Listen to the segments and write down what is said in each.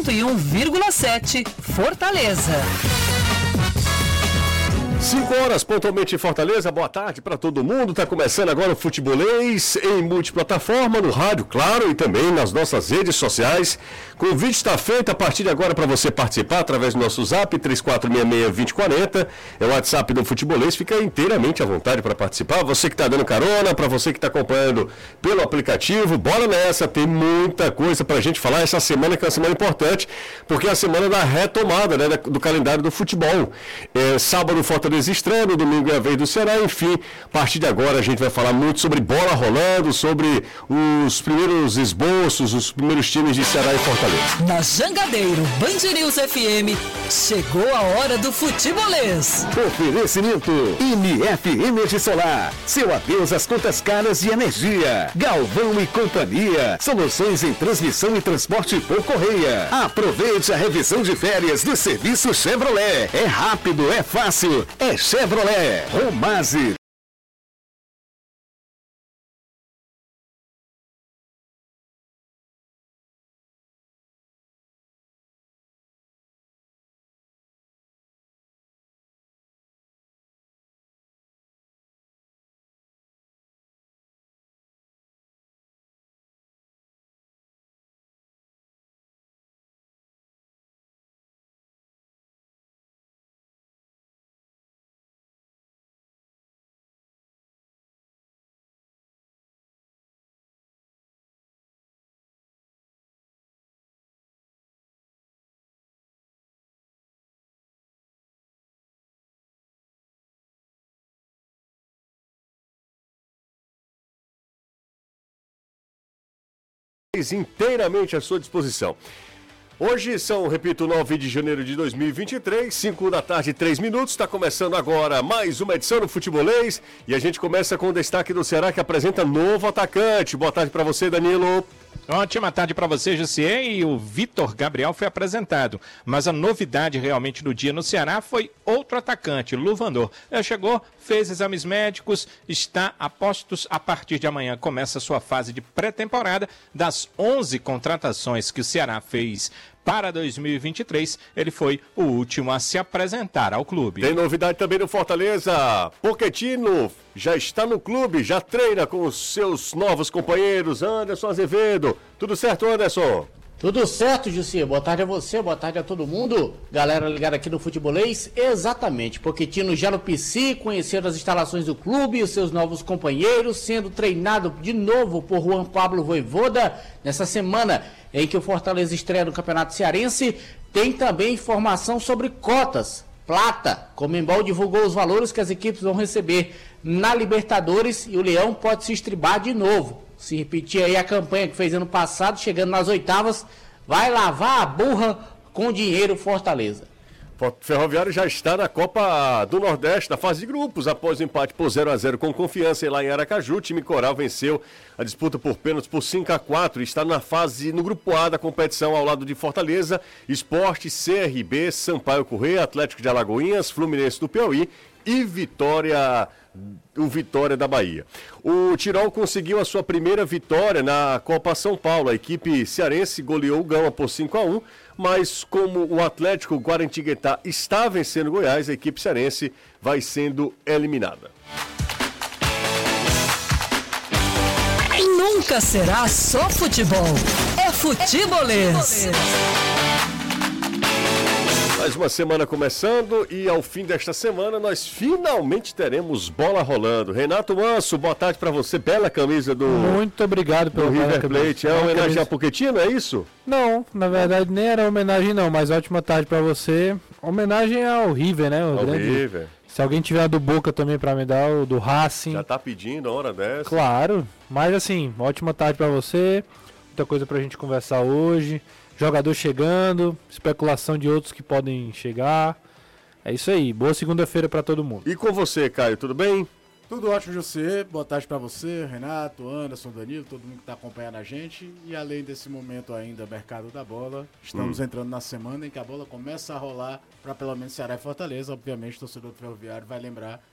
101,7 Fortaleza. 5 horas pontualmente em Fortaleza. Boa tarde para todo mundo. Tá começando agora o Futebolês em multiplataforma, no rádio, claro, e também nas nossas redes sociais. Convite está feito a partir de agora para você participar através do nosso zap 3466-2040. É o WhatsApp do Futebolês. Fica inteiramente à vontade para participar. Você que está dando carona, para você que está acompanhando pelo aplicativo, bora nessa. Tem muita coisa para a gente falar essa semana, que é uma semana importante, porque é a semana da retomada né, do calendário do futebol. É, sábado, Fortaleza No domingo é a vez do Ceará. Enfim, a partir de agora a gente vai falar muito sobre bola rolando, sobre os primeiros esboços, os primeiros times de Ceará e Fortaleza. Na Jangadeiro, Band News FM, chegou a hora do futebolês. Oferecimento MF Energia Solar. Seu adeus às contas caras de energia. Galvão e Companhia. Soluções em transmissão e transporte por correia. Aproveite a revisão de férias do serviço Chevrolet. É rápido, é fácil, é Chevrolet. Romase. Inteiramente à sua disposição. Hoje são, repito, 9 de janeiro de 2023, 5 da tarde, 3 minutos. Está começando agora mais uma edição do Futebolês e a gente começa com o destaque do Ceará que apresenta novo atacante. Boa tarde para você, Danilo. Ótima tarde para você, Jussier. E o Vitor Gabriel foi apresentado. Mas a novidade realmente do dia no Ceará foi outro atacante, Luvanor. Ele chegou, fez exames médicos, está a postos. A partir de amanhã começa a sua fase de pré-temporada. Das 11 contratações que o Ceará fez para 2023, ele foi o último a se apresentar ao clube. Tem novidade também no Fortaleza. Poquetino já está no clube, já treina com os seus novos companheiros, Anderson Azevedo. Tudo certo, Anderson? Tudo certo, Jussi. Boa tarde a você, boa tarde a todo mundo. Galera ligada aqui no Futebolês. Exatamente. Poquetino já no PC, conhecendo as instalações do clube e seus novos companheiros, sendo treinado de novo por Juan Pablo Voivoda nessa semana em que o Fortaleza estreia no Campeonato Cearense. Tem também informação sobre cotas. Plata, Comembol divulgou os valores que as equipes vão receber na Libertadores e o Leão pode se estribar de novo. Se repetir aí a campanha que fez ano passado, chegando nas oitavas, vai lavar a burra com dinheiro Fortaleza. Ferroviário já está na Copa do Nordeste, na fase de grupos, após o empate por 0 a 0 com confiança lá em Aracaju. O time coral venceu a disputa por pênaltis por 5 a 4 e está na fase, no grupo A da competição, ao lado de Fortaleza, Esporte, CRB, Sampaio Correia, Atlético de Alagoinhas, Fluminense do Piauí e Vitória o Vitória da Bahia. O Tirol conseguiu a sua primeira vitória na Copa São Paulo. A equipe cearense goleou o Gama por 5 a 1 mas como o Atlético Guarantiguetá está vencendo Goiás, a equipe cearense vai sendo eliminada. Nunca será só futebol. É futebolês. Mais uma semana começando e ao fim desta semana nós finalmente teremos bola rolando. Renato Manso, boa tarde para você. Bela camisa do Muito obrigado pelo River Plate. É uma homenagem a Poquetino, é isso? Não, na verdade nem era homenagem não, mas ótima tarde para você. Homenagem ao River, né? O ao grande... River. Se alguém tiver do Boca também para me dar, o do Racing. Já tá pedindo a hora dessa. Claro, mas assim, ótima tarde para você. Muita coisa pra gente conversar hoje jogador chegando, especulação de outros que podem chegar. É isso aí. Boa segunda-feira para todo mundo. E com você, Caio, tudo bem? Tudo ótimo, José. Boa tarde para você, Renato, Anderson, Danilo, todo mundo que está acompanhando a gente. E além desse momento ainda, mercado da bola, estamos hum. entrando na semana em que a bola começa a rolar para pelo menos Ceará e Fortaleza. Obviamente, o torcedor do Ferroviário vai lembrar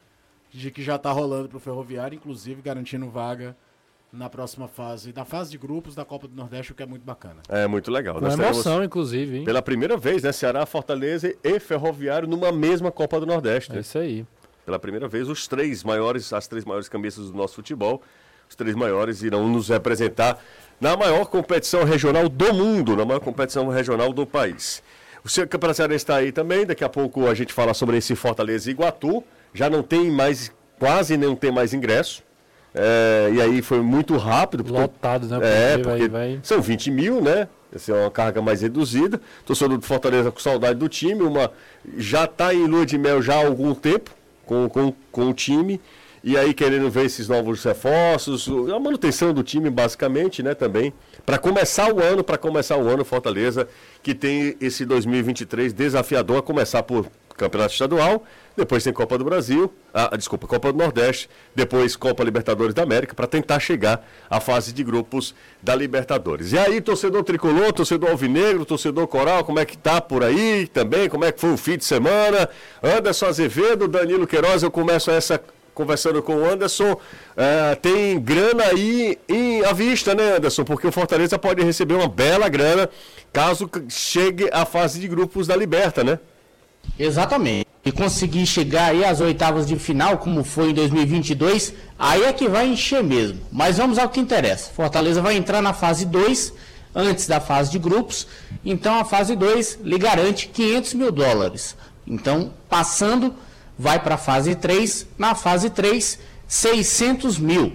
de que já está rolando para o Ferroviário, inclusive garantindo vaga na próxima fase, na fase de grupos da Copa do Nordeste, o que é muito bacana. É muito legal. Com Nós teremos emoção, inclusive, hein? Pela primeira vez, né? Ceará, Fortaleza e Ferroviário numa mesma Copa do Nordeste. É isso aí. Pela primeira vez, os três maiores, as três maiores cabeças do nosso futebol, os três maiores irão nos representar na maior competição regional do mundo, na maior competição regional do país. O seu Campeonato Cearense está aí também, daqui a pouco a gente fala sobre esse Fortaleza e Iguatu. Já não tem mais, quase não tem mais ingresso. É, e aí foi muito rápido. porque- Lotado, né? É, Porque porque vai- vai- são 20 mil, né? Essa é uma carga mais reduzida. Torcedor do Fortaleza com saudade do time, uma já está em lua de mel já há algum tempo com, com, com o time. E aí querendo ver esses novos reforços, a manutenção do time basicamente, né, também. Para começar o ano, para começar o ano, Fortaleza, que tem esse 2023 desafiador, a começar por Campeonato Estadual, depois tem Copa do Brasil, ah, desculpa, Copa do Nordeste, depois Copa Libertadores da América, para tentar chegar à fase de grupos da Libertadores. E aí, torcedor tricolor, torcedor alvinegro, torcedor coral, como é que tá por aí também? Como é que foi o fim de semana? Anderson Azevedo, Danilo Queiroz, eu começo essa conversando com o Anderson. ah, tem grana aí em, à vista, né, Anderson? Porque o Fortaleza pode receber uma bela grana caso chegue à fase de grupos da Liberta, né? Exatamente. E conseguir chegar aí às oitavas de final, como foi em 2022, aí é que vai encher mesmo. Mas vamos ao que interessa. Fortaleza vai entrar na fase 2, antes da fase de grupos. Então a fase 2 lhe garante 500 mil dólares. Então, passando, vai para a fase 3. Na fase 3, 600 mil.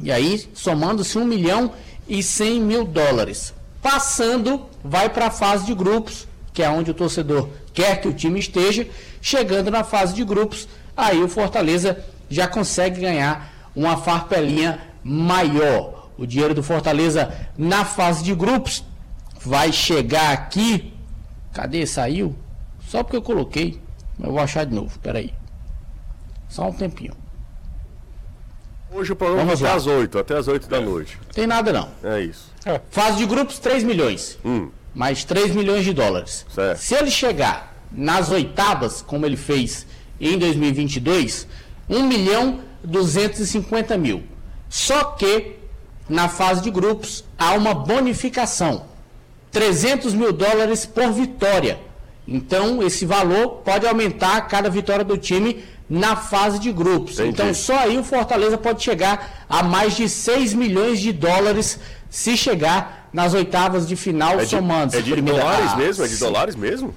E aí, somando-se 1 milhão e 100 mil dólares. Passando, vai para a fase de grupos, que é onde o torcedor quer que o time esteja. Chegando na fase de grupos, aí o Fortaleza já consegue ganhar uma farpelinha maior. O dinheiro do Fortaleza na fase de grupos vai chegar aqui. Cadê? Saiu? Só porque eu coloquei. Eu vou achar de novo, peraí. Só um tempinho. Hoje o programa Vamos vai até lá. às 8, até às 8 da noite. Tem nada não. É isso. Fase de grupos, 3 milhões. Hum. Mais 3 milhões de dólares. Certo. Se ele chegar nas oitavas, como ele fez em 2022, 1 milhão 250 mil. Só que na fase de grupos há uma bonificação. 300 mil dólares por vitória. Então, esse valor pode aumentar a cada vitória do time na fase de grupos. Entendi. Então, só aí o Fortaleza pode chegar a mais de 6 milhões de dólares se chegar nas oitavas de final, É de, somando é de dólares mesmo? É de dólares mesmo?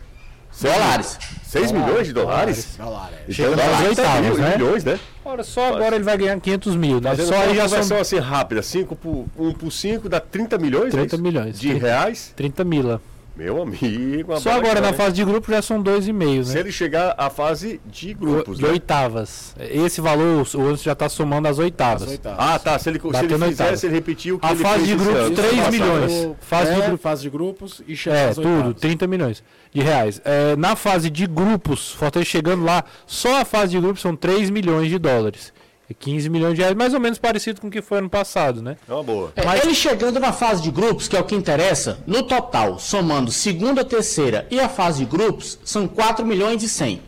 Dólares. 6 milhões de dólares? Dólares. Então, nas dólares oitavas, mil- né? milhões, né? Ora, só agora ele vai ganhar 500 mil, né? Fazendo Só uma aí já são assim rápida, 5 por 1 por 5 dá 30 milhões? é 30 isso? milhões. De reais? 30 mila. Meu amigo. Só agora na grana, fase de grupo já são 2,5, Se né? ele chegar à fase de grupos, De né? oitavas. Esse valor, o Anderson já está somando as oitavas. As oitavas. Ah, tá. Se ele, se ele fizer, oitava. se ele repetir o que A ele fase fez de grupos, ano. 3 Ano passado. milhões. Fase de é, grupo- fase de grupos e chega É, tudo, oitavas. 30 milhões de reais. É, na fase de grupos, Fortaleza chegando lá, só a fase de grupos são 3 milhões de dólares. E 15 milhões de reais, mais ou menos parecido com o que foi ano passado, né? É uma boa. É, Ele chegando na fase de grupos, que é o que interessa, no total, somando segunda, terceira e a fase de grupos, são 4 milhões e 100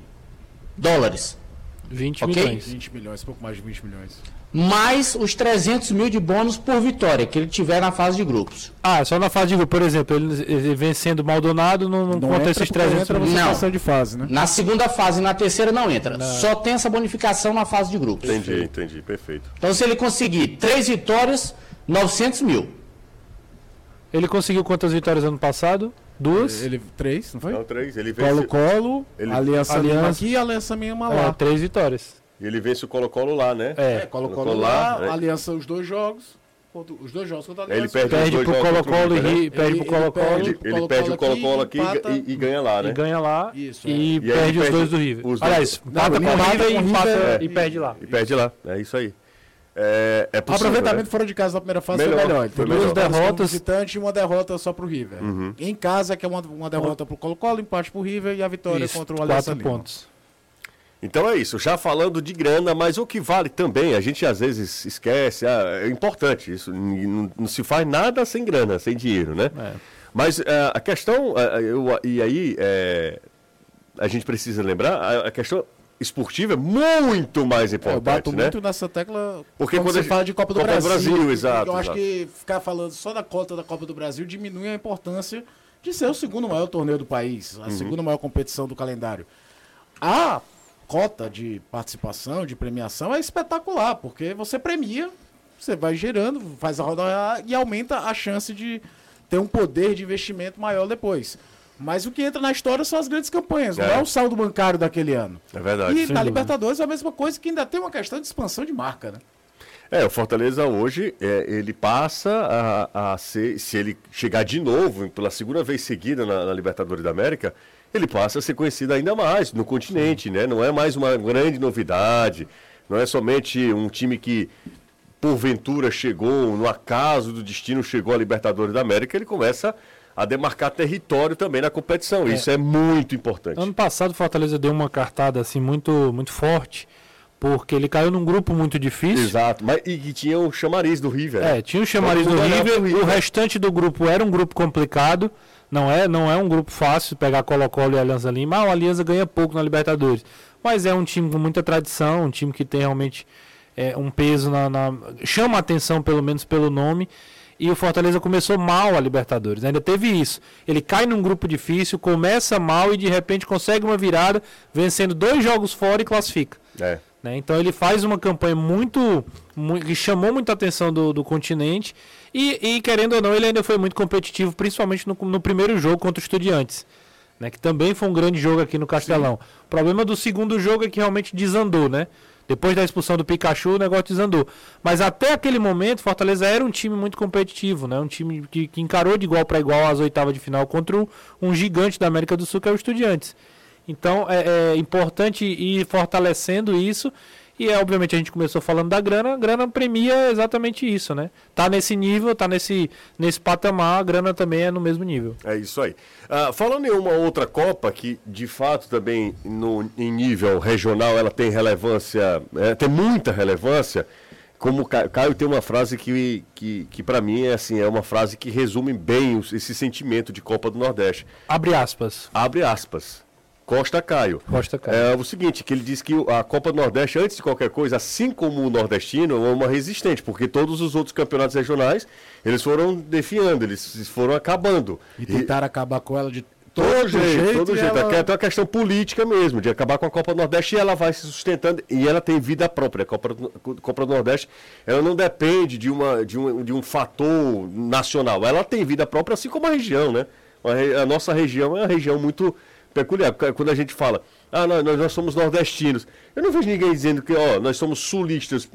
dólares. 20 Ok. milhões. 20 milhões, pouco mais de 20 milhões. Mais os 300 mil de bônus por vitória que ele tiver na fase de grupos. Ah, só na fase de grupo, por exemplo, ele, ele vencendo Maldonado, não, não, conta entra esses porque 300 entra você Não. de fase, né? Na segunda fase e na terceira não entra. Só tem essa bonificação na fase de grupos. Entendi, entendi. Perfeito. Então, se ele conseguir três vitórias, 900 mil. Ele conseguiu quantas vitórias ano passado? Duas? Ele, três, não foi? Então, três. Ele vence, Colo-Colo, Ele- Aliança, Aliança- aqui e Aliança Lima É, lá. três vitórias. Ele vence o Colo-Colo lá, né? É. Colo-Colo Colocou lá, lá, né? Aliança os dois jogos. contra- Os dois jogos contra a Ele Aliança. perde, Perde os pro Colo-Colo né? e perde Ele- pro ele Colo-Colo Ele, perde- ele perde o Colo-Colo Colo-Colo aqui, aqui empata. e, e ganha lá, né? e ganha lá Isso, e, é. E aí perde os perde dois do River. os dois. Aliás, empata ele com o River e empata River e perde lá. E perde lá. É isso aí. É, é possível, aproveitamento né? fora de casa na primeira fase Melhor, foi melhor. Ele foi tem duas melhor. derrotas visitante e uma derrota só pro River. Uhum. Em casa, que é uma, uma derrota pro Colo-Colo, empate pro River e a vitória Isso, contra o Aliança quatro Lima. pontos. Então é isso, já falando de grana, mas o que vale também, a gente às vezes esquece, ah, é importante, isso não, não se faz nada sem grana, sem dinheiro, né? É. Mas ah, a questão, ah, eu- e aí é, a gente precisa lembrar, a, questão esportiva é muito mais É, importante, eu bato né? muito nessa tecla Porque quando quando você gente- fala de Copa do Copa Brasil. Brasil, exato, Eu acho exato. que ficar falando só da cota da Copa do Brasil diminui a importância de ser o segundo maior torneio do país, Uhum. a segunda maior competição do calendário. A cota de participação, de premiação é espetacular, porque você premia, você vai gerando, faz a roda e aumenta a chance de ter um poder de investimento maior depois. Mas o que entra na história são as grandes campanhas, não É. é o saldo bancário daquele ano. É verdade. E na Libertadores é a mesma coisa, que ainda tem uma questão de expansão de marca, né? É, o Fortaleza hoje, é, ele passa a, a ser, se ele chegar de novo, pela segunda vez seguida na, na Libertadores da América, ele passa a ser conhecido ainda mais no continente, né? Não é mais uma grande novidade, não é somente um time que, porventura, chegou, no acaso do destino, chegou à Libertadores da América, ele começa a demarcar território também na competição. Isso é muito importante. Ano passado o Fortaleza deu uma cartada assim muito, muito forte, porque ele caiu num grupo muito difícil. Exato, mas e que tinha o chamariz do River. né? É, tinha o chamariz do pro River. o restante do grupo era um grupo complicado, não é, não é um grupo fácil pegar Colo-Colo e Alianza Lima. Ah, o Alianza ganha pouco na Libertadores, mas é um time com muita tradição, um time que tem realmente é, um peso na, na- chama a atenção pelo menos pelo nome. E o Fortaleza começou mal a Libertadores, ainda teve isso. Ele cai num grupo difícil, começa mal e de repente consegue uma virada, vencendo dois jogos fora e classifica. É. né? Então ele faz uma campanha muito, mu- que chamou muita atenção do, do continente e, e, querendo ou não ele ainda foi muito competitivo, principalmente no, no primeiro jogo contra o Estudiantes, né? que também foi um grande jogo aqui no Castelão. O problema do segundo jogo é que realmente desandou, né? Depois da expulsão do Pikachu, o negócio desandou. Mas até aquele momento, Fortaleza era um time muito competitivo, né? Um time que, que encarou de igual para igual as oitavas de final contra um, um gigante da América do Sul, que é o Estudiantes. Então é, é importante ir fortalecendo isso. E é, obviamente a gente começou falando da grana, a grana premia exatamente isso, né? Tá nesse nível, tá nesse, nesse patamar, a grana também é no mesmo nível. É isso aí. Ah, falando em uma outra Copa que, de fato, também no, em nível regional ela tem relevância, é, tem muita relevância. Como Caio tem uma frase que, que, que para mim é assim, é uma frase que resume bem esse sentimento de Copa do Nordeste. Abre aspas. Abre aspas. Costa Caio. Costa Caio. É o seguinte, que ele diz que a Copa do Nordeste, antes de qualquer coisa, assim como o nordestino, é uma resistente, porque todos os outros campeonatos regionais, eles foram defiando, eles foram acabando. E tentaram acabar com ela de todo, Todo jeito, todo e jeito. ela- É até uma questão política mesmo, de acabar com a Copa do Nordeste e ela vai se sustentando e ela tem vida própria. A Copa, do- Copa do Nordeste, ela não depende de, uma, de, um, de um fator nacional. Ela tem vida própria, assim como a região, né? A nossa região é uma região muito peculiar. Porque Quando a gente fala, ah, nós, nós- nós somos nordestinos, eu não vejo ninguém dizendo que, ó, nós somos sulistas.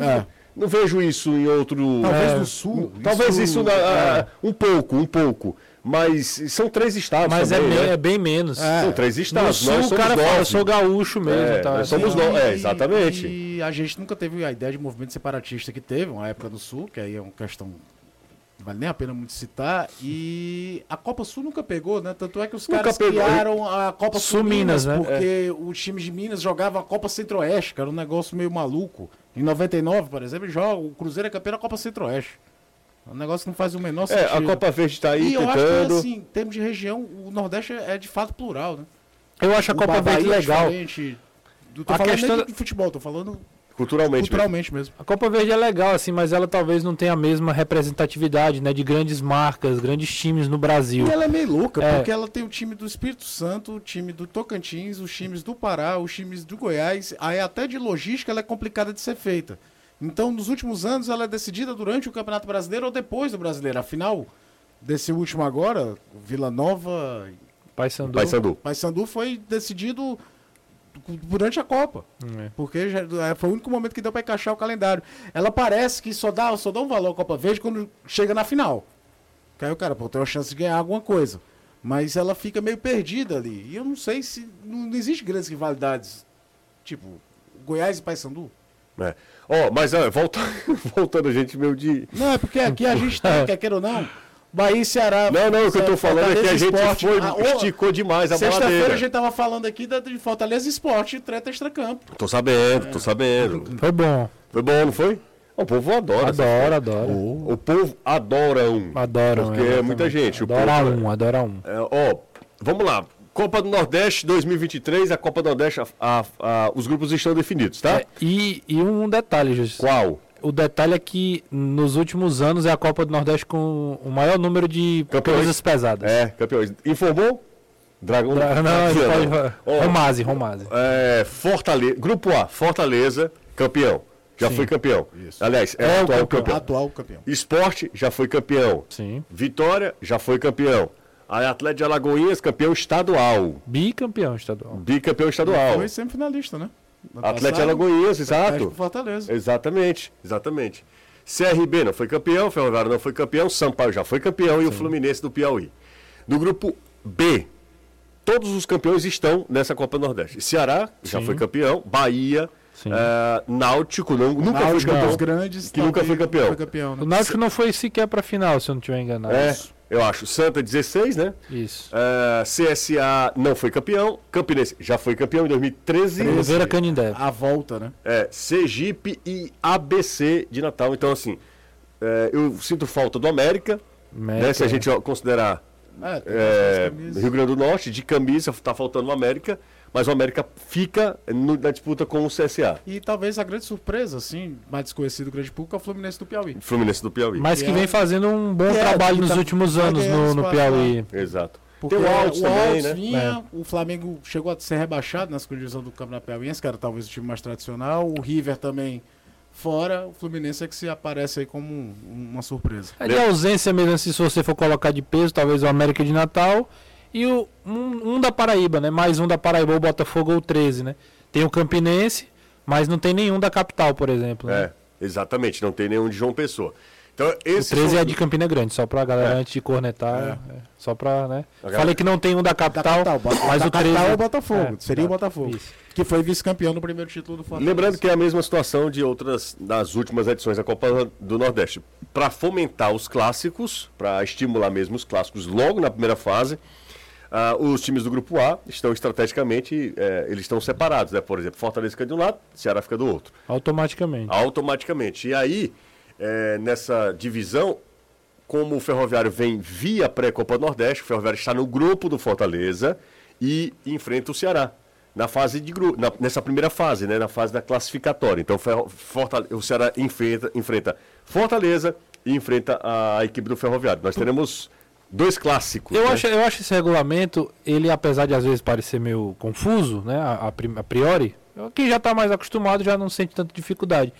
É. Não vejo isso em outro. Talvez É, no sul. Talvez isso, na- é. um pouco, um pouco. Mas são três estados. Mas é, também, me- né? é bem menos. É. São três No estados. sul nós o somos cara fala, nove. eu sou gaúcho mesmo. É, tá? nós somos E- no- é, exatamente. E a gente nunca teve a ideia de movimento separatista que teve, uma época no Sul, que aí é uma questão que vale nem a pena muito citar. E a Copa Sul nunca pegou, né? Tanto é que os Nunca caras pegou. criaram a Copa Sul, Sul Minas, Minas, né? porque os times de Minas jogavam a Copa Centro-Oeste, que era um negócio meio maluco. Em 99, por exemplo, joga, o Cruzeiro é campeão da Copa Centro-Oeste. É um negócio que não faz o menor É, sentido. a Copa Verde está aí E eu acho que, tentando. assim, em termos de região, o Nordeste é de fato plural, né? Eu acho a O Copa Bahia Verde é legal. Do- Tô A falando questão de futebol, tô falando Culturalmente. mesmo. culturalmente mesmo. A Copa Verde é legal, assim, mas ela talvez não tenha a mesma representatividade, né? De grandes marcas, grandes times no Brasil. E ela é meio louca, É. porque ela tem o time do Espírito Santo, o time do Tocantins, os times do Pará, os times do Goiás. Aí até de logística ela é complicada de ser feita. Então, nos últimos anos, ela é decidida durante o Campeonato Brasileiro ou depois do Brasileiro. Afinal, desse último agora, Vila Nova, Paysandu. Paysandu. Paysandu foi decidido durante a Copa. É. Porque já- é, foi o único momento que deu para encaixar o calendário. Ela parece que só dá, só dá um valor à Copa Verde quando chega na final. Que aí o cara, pô, tem uma chance de ganhar alguma coisa. Mas ela fica meio perdida ali. E eu não sei se. Não, não existe grandes rivalidades. Tipo, Goiás e Paysandu. É. Ó, mas ó, volta, voltando a gente meio de. Não, é porque aqui a gente tem, quer queira ou não, Bahia e Ceará. Não, não, o que eu tô falando é que a Fortaleza gente Esporte. foi, Ah, esticou demais a Sexta-feira a baladeira. gente tava falando aqui da, de Fortaleza Esporte e treta extracampo. Tô sabendo, tô sabendo. Foi bom. Foi bom, não foi? O povo adora. Adora, adora. O povo adora um. Adoram. Porque é muita gente. O Adora povo- um, adora um. É, ó, vamos lá. Copa do Nordeste 2023, a Copa do Nordeste, a- a- a- os grupos estão definidos, tá? É, e, e um detalhe, Justiça. Qual? O detalhe é que nos últimos anos é a Copa do Nordeste com o maior número de Campeões. coisas pesadas. É, campeões. Informou? Dragão. Dra- Não, pode. Ó, Romase, Romase. é, Fortaleza. Grupo A, Fortaleza, campeão. Já Sim. foi campeão. Isso. Aliás, é, É o atual campeão. campeão. Atual campeão. Esporte já foi campeão. Sim. Vitória já foi campeão. A Atlético de Alagoinhas, campeão estadual. Bicampeão estadual. Bicampeão estadual. Foi semifinalista, né? Atlético Atlético exato. Fortaleza. Exatamente, exatamente. CRB não foi campeão, Ferroviário não foi campeão, Sampaio já foi campeão e o Fluminense do Piauí. No grupo B, todos os campeões estão nessa Copa do Nordeste. Ceará já Sim. foi campeão, Bahia, Sim. eh, Náutico não, nunca foi Náutico, campeão. grandes. que nunca foi campeão. Foi campeão né? O Náutico não foi sequer pra final, se eu não estiver enganado. É, eu acho. Santa 16, né? Isso. Eh, CSA não foi campeão, Campinense já foi campeão em 2013. Oliveira Canindé. A volta, né? É, Sergipe e ABC de Natal. Então, assim, é, eu sinto falta do América, né, se a gente ó, considerar É, é. Rio Grande do Norte, de camisa, tá faltando o América, mas o América fica no- na disputa com o CSA, E talvez a grande surpresa, assim, mais desconhecido do grande público, é o Fluminense do Piauí. Fluminense do Piauí. Mas que Que é- vem fazendo um bom é, trabalho que nos tá- últimos anos no, no Piauí. Exato. Porque Tem o Altos o também, Altos né? vinha, o Flamengo chegou a ser rebaixado na segunda divisão do Campeonato Piauiense, que era talvez o time mais tradicional. O River também fora. O Fluminense é que se aparece aí como um- uma surpresa. É de ausência mesmo, assim, se você for colocar de peso, talvez o América de Natal e o, um, um da Paraíba, né? Mais um da Paraíba, o Botafogo ou o 13, né? Tem o Campinense, mas não tem nenhum da capital, por exemplo. né? É, exatamente, não tem nenhum de João Pessoa. Então, O esse 13 é de Campina Grande, só pra galera É. antes de cornetar. é, só pra, né? galera- Falei que não tem um da Da capital, capital, Bota- mas da o 13 capital é o Botafogo. É, seria o Botafogo. isso. Que foi vice-campeão no primeiro título do Fortaleza. Lembrando que é a mesma situação de outras das últimas edições da Copa do Nordeste. Para fomentar os clássicos, para estimular mesmo os clássicos logo na primeira fase, ah, os times do grupo A estão estrategicamente, eh, eles estão separados, né? Por exemplo, Fortaleza fica de um lado, Ceará fica do outro. automaticamente. Automaticamente. E aí, eh, nessa divisão, como o Ferroviário vem via pré-Copa Nordeste, o Ferroviário está no grupo do Fortaleza e enfrenta o Ceará. Na fase de grupo, na- nessa primeira fase, né, na fase da classificatória. Então, Ferro- o Ceará enfrenta, enfrenta Fortaleza e enfrenta a equipe do Ferroviário. Nós teremos dois clássicos. Eu né? acho, eu acho esse regulamento, ele apesar de às vezes parecer meio confuso, né, a, a priori, quem já está mais acostumado já não sente tanta dificuldade.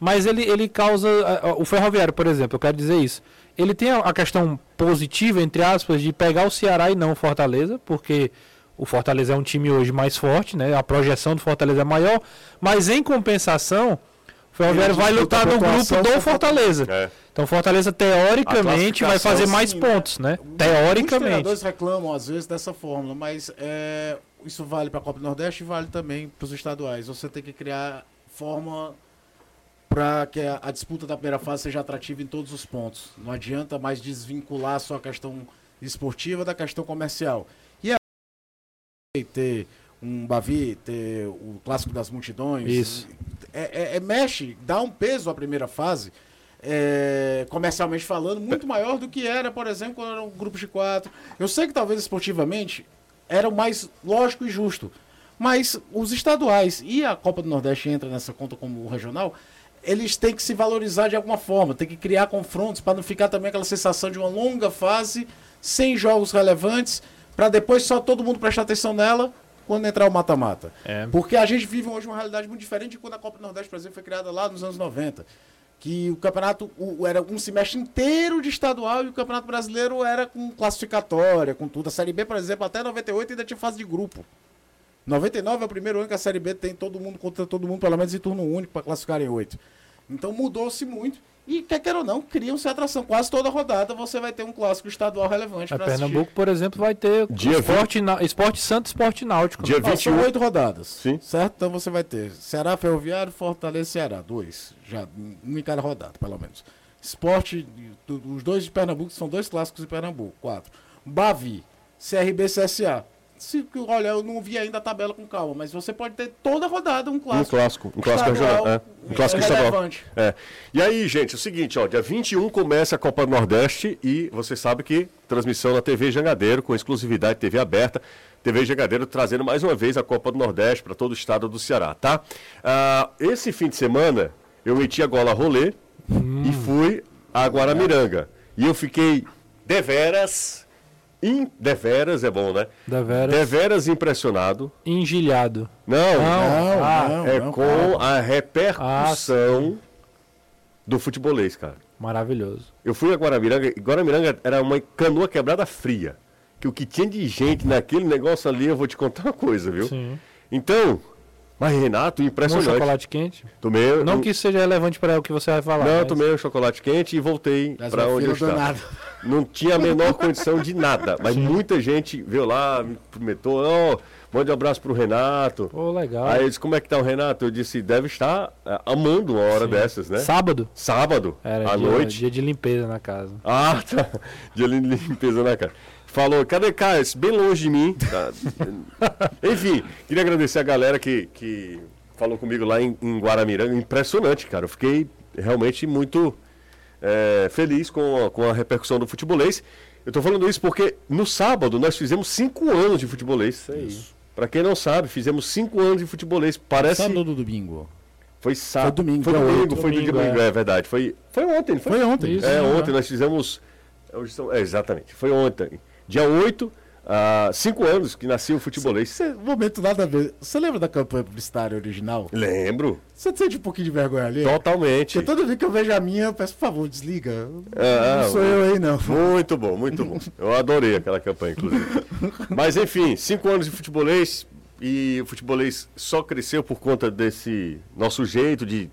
Mas ele, ele causa, o ferroviário, por exemplo, eu quero dizer isso, ele tem a, questão positiva, entre aspas, de pegar o Ceará e não o Fortaleza, porque o Fortaleza é um time hoje mais forte, né, a projeção do Fortaleza é maior, mas em compensação, Ferroviário vai lutar a no grupo do Fortaleza. É. Então Fortaleza teoricamente A vai fazer mais sim, pontos, né? Teoricamente. treinadores reclamam às vezes dessa fórmula, mas é, isso vale para a Copa do Nordeste e vale também para os estaduais. Você tem que criar forma para que a, a disputa da primeira fase seja atrativa em todos os pontos. Não adianta mais desvincular só a questão esportiva da questão comercial. E aí ter um Bavi, ter o clássico das multidões, Isso. É, é- é- mexe, dá um peso à primeira fase. é, comercialmente falando, muito maior do que era, por exemplo, quando era um grupo de quatro. Eu sei que talvez esportivamente era o mais lógico e justo, mas os estaduais e a Copa do Nordeste entra nessa conta como regional, eles têm que se valorizar de alguma forma, tem que criar confrontos para não ficar também aquela sensação de uma longa fase sem jogos relevantes, para depois só todo mundo prestar atenção nela quando entrar o mata-mata. É. Porque a gente vive hoje uma realidade muito diferente de quando a Copa do Nordeste, por exemplo, foi criada lá nos anos 90. Que o campeonato o- era um semestre inteiro de estadual e o campeonato brasileiro era com classificatória, com tudo. A Série B, por exemplo, até 98 ainda tinha fase de grupo. 99 é o primeiro ano que a Série B tem todo mundo contra todo mundo, pelo menos em turno único, para classificar em oito. Então mudou-se muito. E quer queira ou não, criam-se atração. Quase toda rodada você vai ter um clássico estadual relevante A para assistir. Pernambuco, por exemplo, vai ter Dia esporte, na, esporte Santo Esporte Náutico. Dia né? Ó, são 21. oito rodadas. Sim. Certo? Então você vai ter Ceará, Ferroviário, Fortaleza, Ceará. Dois. Já, um em cada rodada, pelo menos. Esporte, os dois de Pernambuco são dois clássicos em Pernambuco. Quatro. Bavi, CRB, CSA. Se, olha, eu não vi ainda a tabela com calma, mas você pode ter toda a rodada um Um clássico. clássico, um clássico regional. É, um clássico é estadual. É. E aí, gente, é o seguinte, ó, dia 21 começa a Copa do Nordeste e você sabe que transmissão na TV Jangadeiro, com exclusividade TV aberta. TV Jangadeiro trazendo mais uma vez a Copa do Nordeste para todo o estado do Ceará, tá? Ah, esse fim de semana eu meti a gola rolê e fui a Guaramiranga. E eu fiquei deveras, in, deveras é bom, né? Deveras. Deveras impressionado. Engilhado. Não, Não, Ah, não, é não, com cara. a repercussão do futebolês, cara. Maravilhoso. Eu fui a Guaramiranga, e Guaramiranga era uma canoa quebrada fria. Que o que tinha de gente naquele negócio ali, eu vou te contar uma coisa, viu? Sim. Então, mas Renato, Um impressionante. chocolate quente. Tomei, Não um- que isso seja relevante para o que você vai falar. não, mas- tomei um chocolate quente e voltei para onde eu estava. Não tinha a menor condição de nada, mas muita gente veio lá, me prometeu, ó, mande um abraço pro Renato. Pô, legal. Aí eu disse, como é que tá o Renato? Eu disse, deve estar eh, amando uma hora dessas, né? Sábado? Sábado, Era à dia, noite. dia de limpeza na casa. Ah, tá. De limpeza na cara. Falou, cadê Caio? Bem longe de mim. Tá. Enfim, queria agradecer a galera que, que falou comigo lá em, em Guaramiranga. Impressionante, cara. Eu fiquei realmente muito é, feliz com a, com a repercussão do futebolês. Eu tô falando isso porque no sábado nós fizemos cinco anos de futebolês. Isso. Pra quem não sabe, fizemos cinco anos de futebolês. Parece. Sábado do domingo. Foi sábado. Foi domingo, Foi dia domingo, foi Domingo, domingo, é. é. verdade. Foi, foi ontem, foi? Foi ontem. Isso. É, ontem nós fizemos. Hoje são, é, exatamente, foi ontem. Dia 8, há cinco anos que nasceu o futebolês. Você, momento nada a ver. Você lembra da campanha publicitária original? Lembro, Você sente um pouquinho de vergonha ali? totalmente. Porque toda vez que eu vejo a minha, eu peço, por favor, desliga. É, não sou eu aí, não. Muito bom, muito bom. Eu adorei aquela campanha, inclusive. Mas enfim, cinco anos de futebolês e o futebolês só cresceu por conta desse nosso jeito de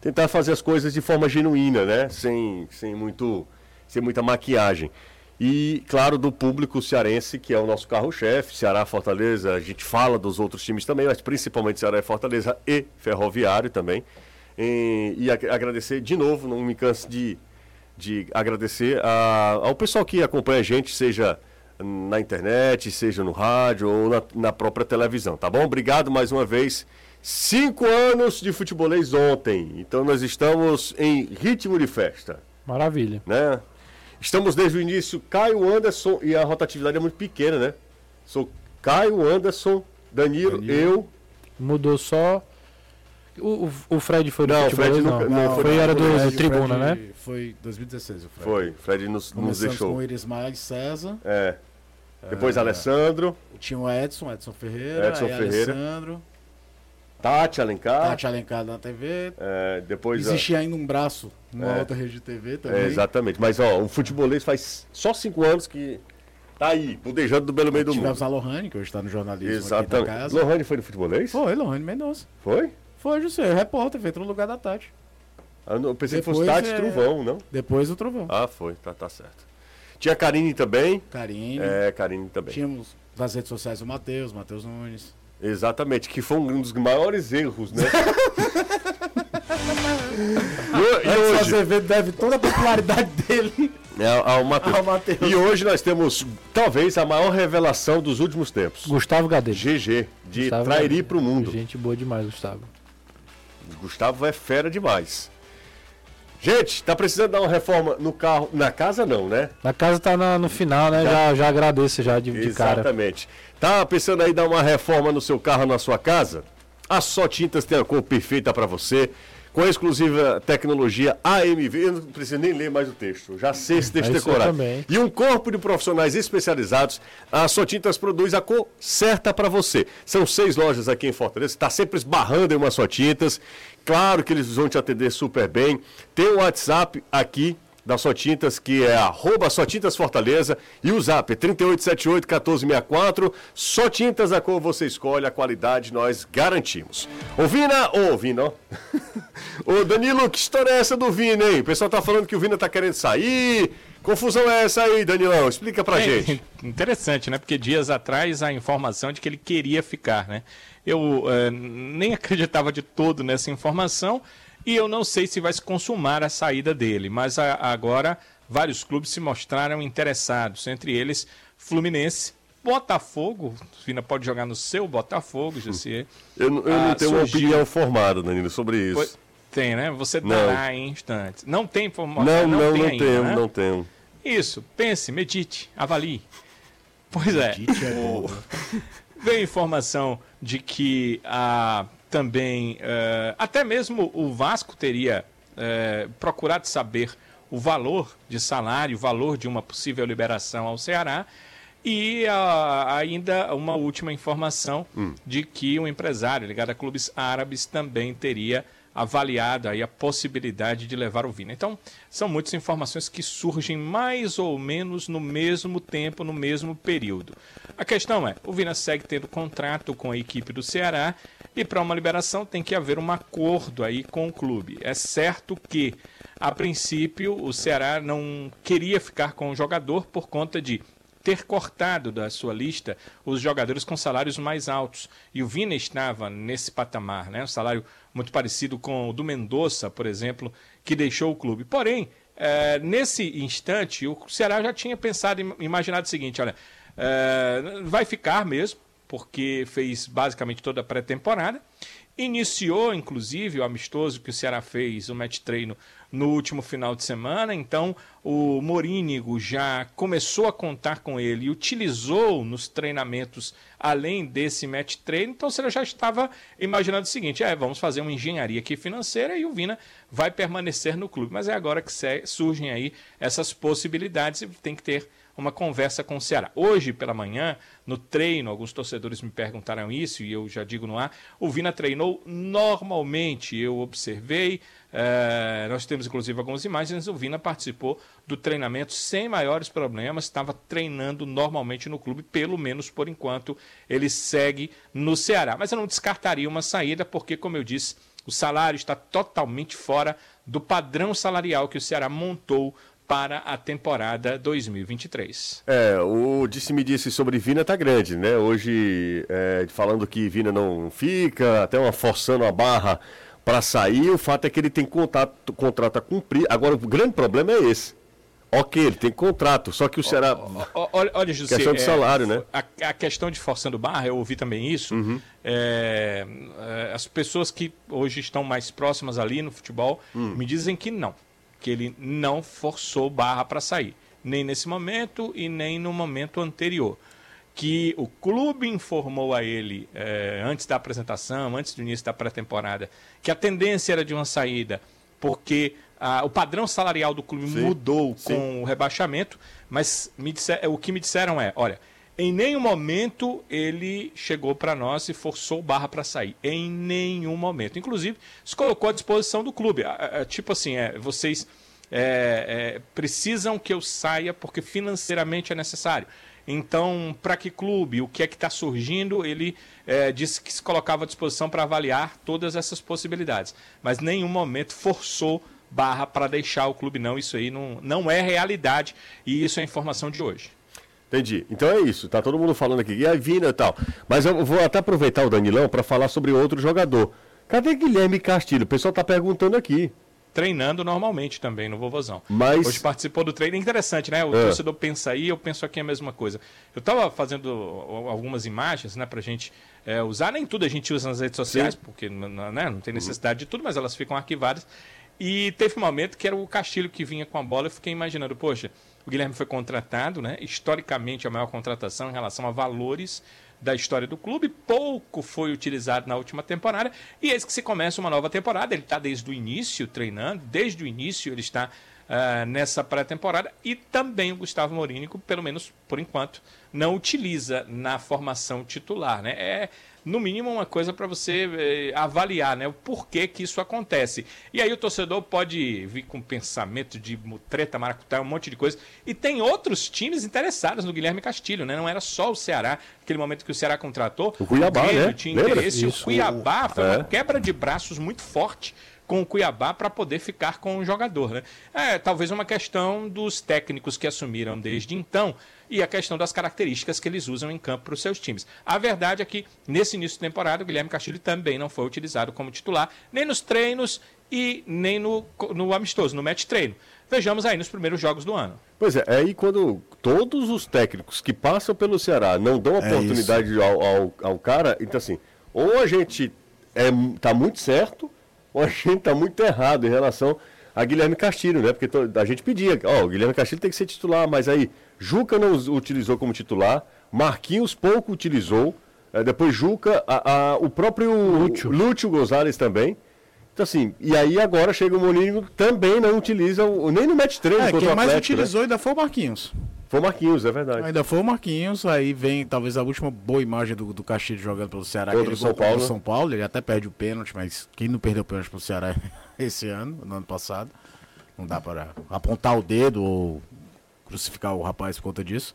tentar fazer as coisas de forma genuína, né? Sem, sem, muito, sem muita maquiagem. E, claro, do público cearense, que é o nosso carro-chefe, Ceará, Fortaleza, a gente fala dos outros times também, mas principalmente Ceará e Fortaleza e Ferroviário também. E, e ag- agradecer de novo, não me canso de, de agradecer a- ao pessoal que acompanha a gente, seja na internet, seja no rádio ou na, na própria televisão, tá bom? Obrigado mais uma vez. Cinco anos de futebolês ontem, então nós estamos em ritmo de festa, Maravilha. né? Estamos desde o início, Caio Anderson, e a rotatividade é muito pequena, né? Sou Caio Anderson, Danilo, eu. Mudou só. O, o, o Fred foi do Não, Fred não. nunca- não, foi, foi- era do, do Fred- o Tribuna, Fred né? Foi 2016 o Fred. Foi, Fred nos, nos deixou. com o Irismar César. É. Depois Alessandro, Tinha o Edson, Edson Ferreira. Edson aí Ferreira. Alessandro. Tati Alencar. Tati Alencar na TV. é, depois. a- Existia ainda um braço numa É. outra rede de TV também. É, exatamente. Mas, ó, o futebolês faz só cinco anos que tá aí, budejando do pelo meio do Tivemos mundo. a Lohane, que hoje está no jornalismo aqui Exatamente. da casa. Lohane foi no futebolês? Foi, Lohane Mendonça. Foi? Foi, José, repórter, feito no lugar da Tati. Ah, Eu não- eu pensei que Depois fosse Tati é- Truvão, não? Depois o Trovão. Ah, foi, tá, tá certo. Tinha a Karine também. Carinho. É, Karine também. Tínhamos nas redes sociais o Matheus, Matheus Nunes. Exatamente, que foi um dos maiores erros, né? e, e hoje? Azevedo deve toda a popularidade dele É, ao. E hoje nós temos, talvez, a maior revelação dos últimos tempos. Gustavo Gadelha. GG, de Gustavo Trairi Gadelha. pro mundo. Gente boa demais, Gustavo. Gustavo é fera demais. Gente, tá precisando dar uma reforma no carro. Na casa não, né? Na casa tá na- no final, né? Já, já agradeço já de, de cara. Exatamente. Tá pensando aí dar uma reforma no seu carro, na sua casa? A Só Tintas tem a cor perfeita para você. Com a exclusiva tecnologia AMV, eu não preciso nem ler mais o texto, já sei esse texto É decorado. E um corpo de profissionais especializados, a Só Tintas produz a cor certa para você. São seis lojas aqui em Fortaleza, está sempre esbarrando em uma Só Tintas. Claro que eles vão te atender super bem. Tem o WhatsApp aqui da Só Tintas, que é arroba Só Tintas Fortaleza, e o zap é 3878-1464. Só Tintas, a cor você escolhe, a qualidade nós garantimos. Ô Vina, ô Vina, ó. ô Danilo, que história é essa do Vina, hein? O pessoal tá falando que o Vina tá querendo sair. Confusão é essa aí, Danilão? Explica pra É, gente. Interessante, né? Porque dias atrás a informação de que ele queria ficar, né? Eu eh, nem acreditava de todo nessa informação e eu não sei se vai se consumar a saída dele, mas a- agora vários clubes se mostraram interessados, entre eles Fluminense, Botafogo, Fina pode jogar no seu Botafogo, José. Eu, não- eu não Ah, tenho uma surgiu. opinião formada, Danilo, sobre isso. Tem, né? Você Não. dará em instantes. Não tem informação? Não, não, não, tem ainda, tenho, né? não tenho. Isso, pense, medite, avalie. Pois é. Dite é bom, O- né? Veio informação de que ah, também, eh, até mesmo o Vasco teria eh, procurado saber o valor de salário, o valor de uma possível liberação ao Ceará. E ah, ainda uma última informação de que um empresário ligado a clubes árabes também teria avaliado aí a possibilidade de levar o Vina. Então, são muitas informações que surgem mais ou menos no mesmo tempo, no mesmo período. A questão é, o Vina segue tendo contrato com a equipe do Ceará e para uma liberação tem que haver um acordo aí com o clube. É certo que, a princípio, o Ceará não queria ficar com o jogador por conta de ter cortado da sua lista os jogadores com salários mais altos. E o Vina estava nesse patamar, né? um salário muito parecido com o do Mendonça, por exemplo, que deixou o clube. Porém, eh, nesse instante, o Ceará já tinha pensado, im- imaginado o seguinte: olha, eh, vai ficar mesmo, porque fez basicamente toda a pré-temporada. Iniciou, inclusive, o amistoso que o Ceará fez, o match treino, no último final de semana. Então, o Morínigo já começou a contar com ele e utilizou nos treinamentos, além desse match treino. Então, você já estava imaginando o seguinte: é, vamos fazer uma engenharia aqui financeira e o Vina vai permanecer no clube. Mas é agora que surgem aí essas possibilidades e tem que ter uma conversa com o Ceará. Hoje pela manhã, no treino, alguns torcedores me perguntaram isso e eu já digo no ar. O Vina treinou normalmente, eu observei. Eh, nós temos inclusive algumas imagens. O Vina participou do treinamento sem maiores problemas, estava treinando normalmente no clube, pelo menos por enquanto. Ele segue no Ceará. Mas eu não descartaria uma saída, porque, como eu disse, o salário está totalmente fora do padrão salarial que o Ceará montou para a temporada 2023. É, o disse-me disse sobre Vina tá grande, né? Hoje, é, falando que Vina não fica, até uma forçando a barra para sair, o fato é que ele tem contato, contrato a cumprir. Agora, o grande problema é esse. Ok, ele tem contrato, só que o Ceará. Olha, olha José, Questão de salário, né? A, a questão de forçando barra, eu ouvi também isso. É, é, as pessoas que hoje estão mais próximas ali no futebol me dizem que não, que ele não forçou barra para sair, nem nesse momento e nem no momento anterior. Que o clube informou a ele é, antes da apresentação, antes do início da pré-temporada, que a tendência era de uma saída, porque ah, o padrão salarial do clube Sim, mudou sim. com o rebaixamento, mas me disser- o que me disseram é, olha, em nenhum momento ele chegou para nós e forçou barra para sair. Em nenhum momento. Inclusive, se colocou à disposição do clube. Ah, ah, Tipo assim, é, vocês é, é, precisam que eu saia porque financeiramente é necessário. Então, para que clube, o que é que está surgindo, ele é, disse que se colocava à disposição para avaliar todas essas possibilidades. Mas nenhum momento forçou barra para deixar o clube, não. Isso aí não, não é realidade e isso é informação de hoje. Entendi. Então é isso. Tá todo mundo falando aqui. E a Vina e tal. Mas eu vou até aproveitar o Danilão para falar sobre outro jogador. Cadê Guilherme Castilho? O pessoal tá perguntando aqui. Treinando normalmente também no Vovozão. Mas- Hoje participou do treino. É interessante, né? O É. torcedor pensa aí, eu penso aqui a mesma coisa. Eu estava fazendo algumas imagens, né, pra gente é, usar. Nem tudo a gente usa nas redes sociais, porque n- n- né, não tem necessidade de tudo, mas elas ficam arquivadas. E teve um momento que era o Castilho que vinha com a bola. Eu fiquei imaginando, poxa, o Guilherme foi contratado, né? Historicamente, a maior contratação em relação a valores da história do clube, pouco foi utilizado na última temporada, e eis que se começa uma nova temporada, ele está desde o início treinando, desde o início ele está ah, nessa pré-temporada, e também o Gustavo Morínico, pelo menos por enquanto, não utiliza na formação titular, né? É, no mínimo, uma coisa para você eh, avaliar, né? O porquê que isso acontece. E aí o torcedor pode vir com pensamento de treta, maracutá, um monte de coisa. E tem outros times interessados no Guilherme Castilho, né? Não era só o Ceará, aquele momento que o Ceará contratou. O Cuiabá, Grêmio né? tinha Lembra? interesse. Isso. O Cuiabá foi É. uma quebra de braços muito forte com o Cuiabá para poder ficar com o jogador, né? É, talvez uma questão dos técnicos que assumiram desde então e a questão das características que eles usam em campo para os seus times. A verdade é que nesse início de temporada o Guilherme Castilho também não foi utilizado como titular, nem nos treinos e nem no, no amistoso, no match treino. Vejamos aí nos primeiros jogos do ano. Pois é, é aí quando todos os técnicos que passam pelo Ceará não dão oportunidade ao, ao, ao cara, então assim, ou a gente é, tá muito certo, a gente tá muito errado em relação a Guilherme Castilho, né? Porque a gente pedia, ó, o Guilherme Castilho tem que ser titular, mas aí Juca não utilizou como titular, Marquinhos pouco utilizou. eh, depois Juca, a- a- o próprio Lúcio. Lúcio Gonzalez também. Então, assim, e aí agora chega o Moninho também não utiliza, o- nem no match treino É, contra quem mais Atlético, né? utilizou ainda foi o Marquinhos. Foi o Marquinhos, é verdade. Ainda foi o Marquinhos, aí vem talvez a última boa imagem do, do Castilho jogando pelo Ceará. Contra o São gol Paulo, né? São Paulo, ele até perde o pênalti, mas quem não perdeu o pênalti pro Ceará esse ano, no ano passado, não dá para apontar o dedo ou crucificar o rapaz por conta disso.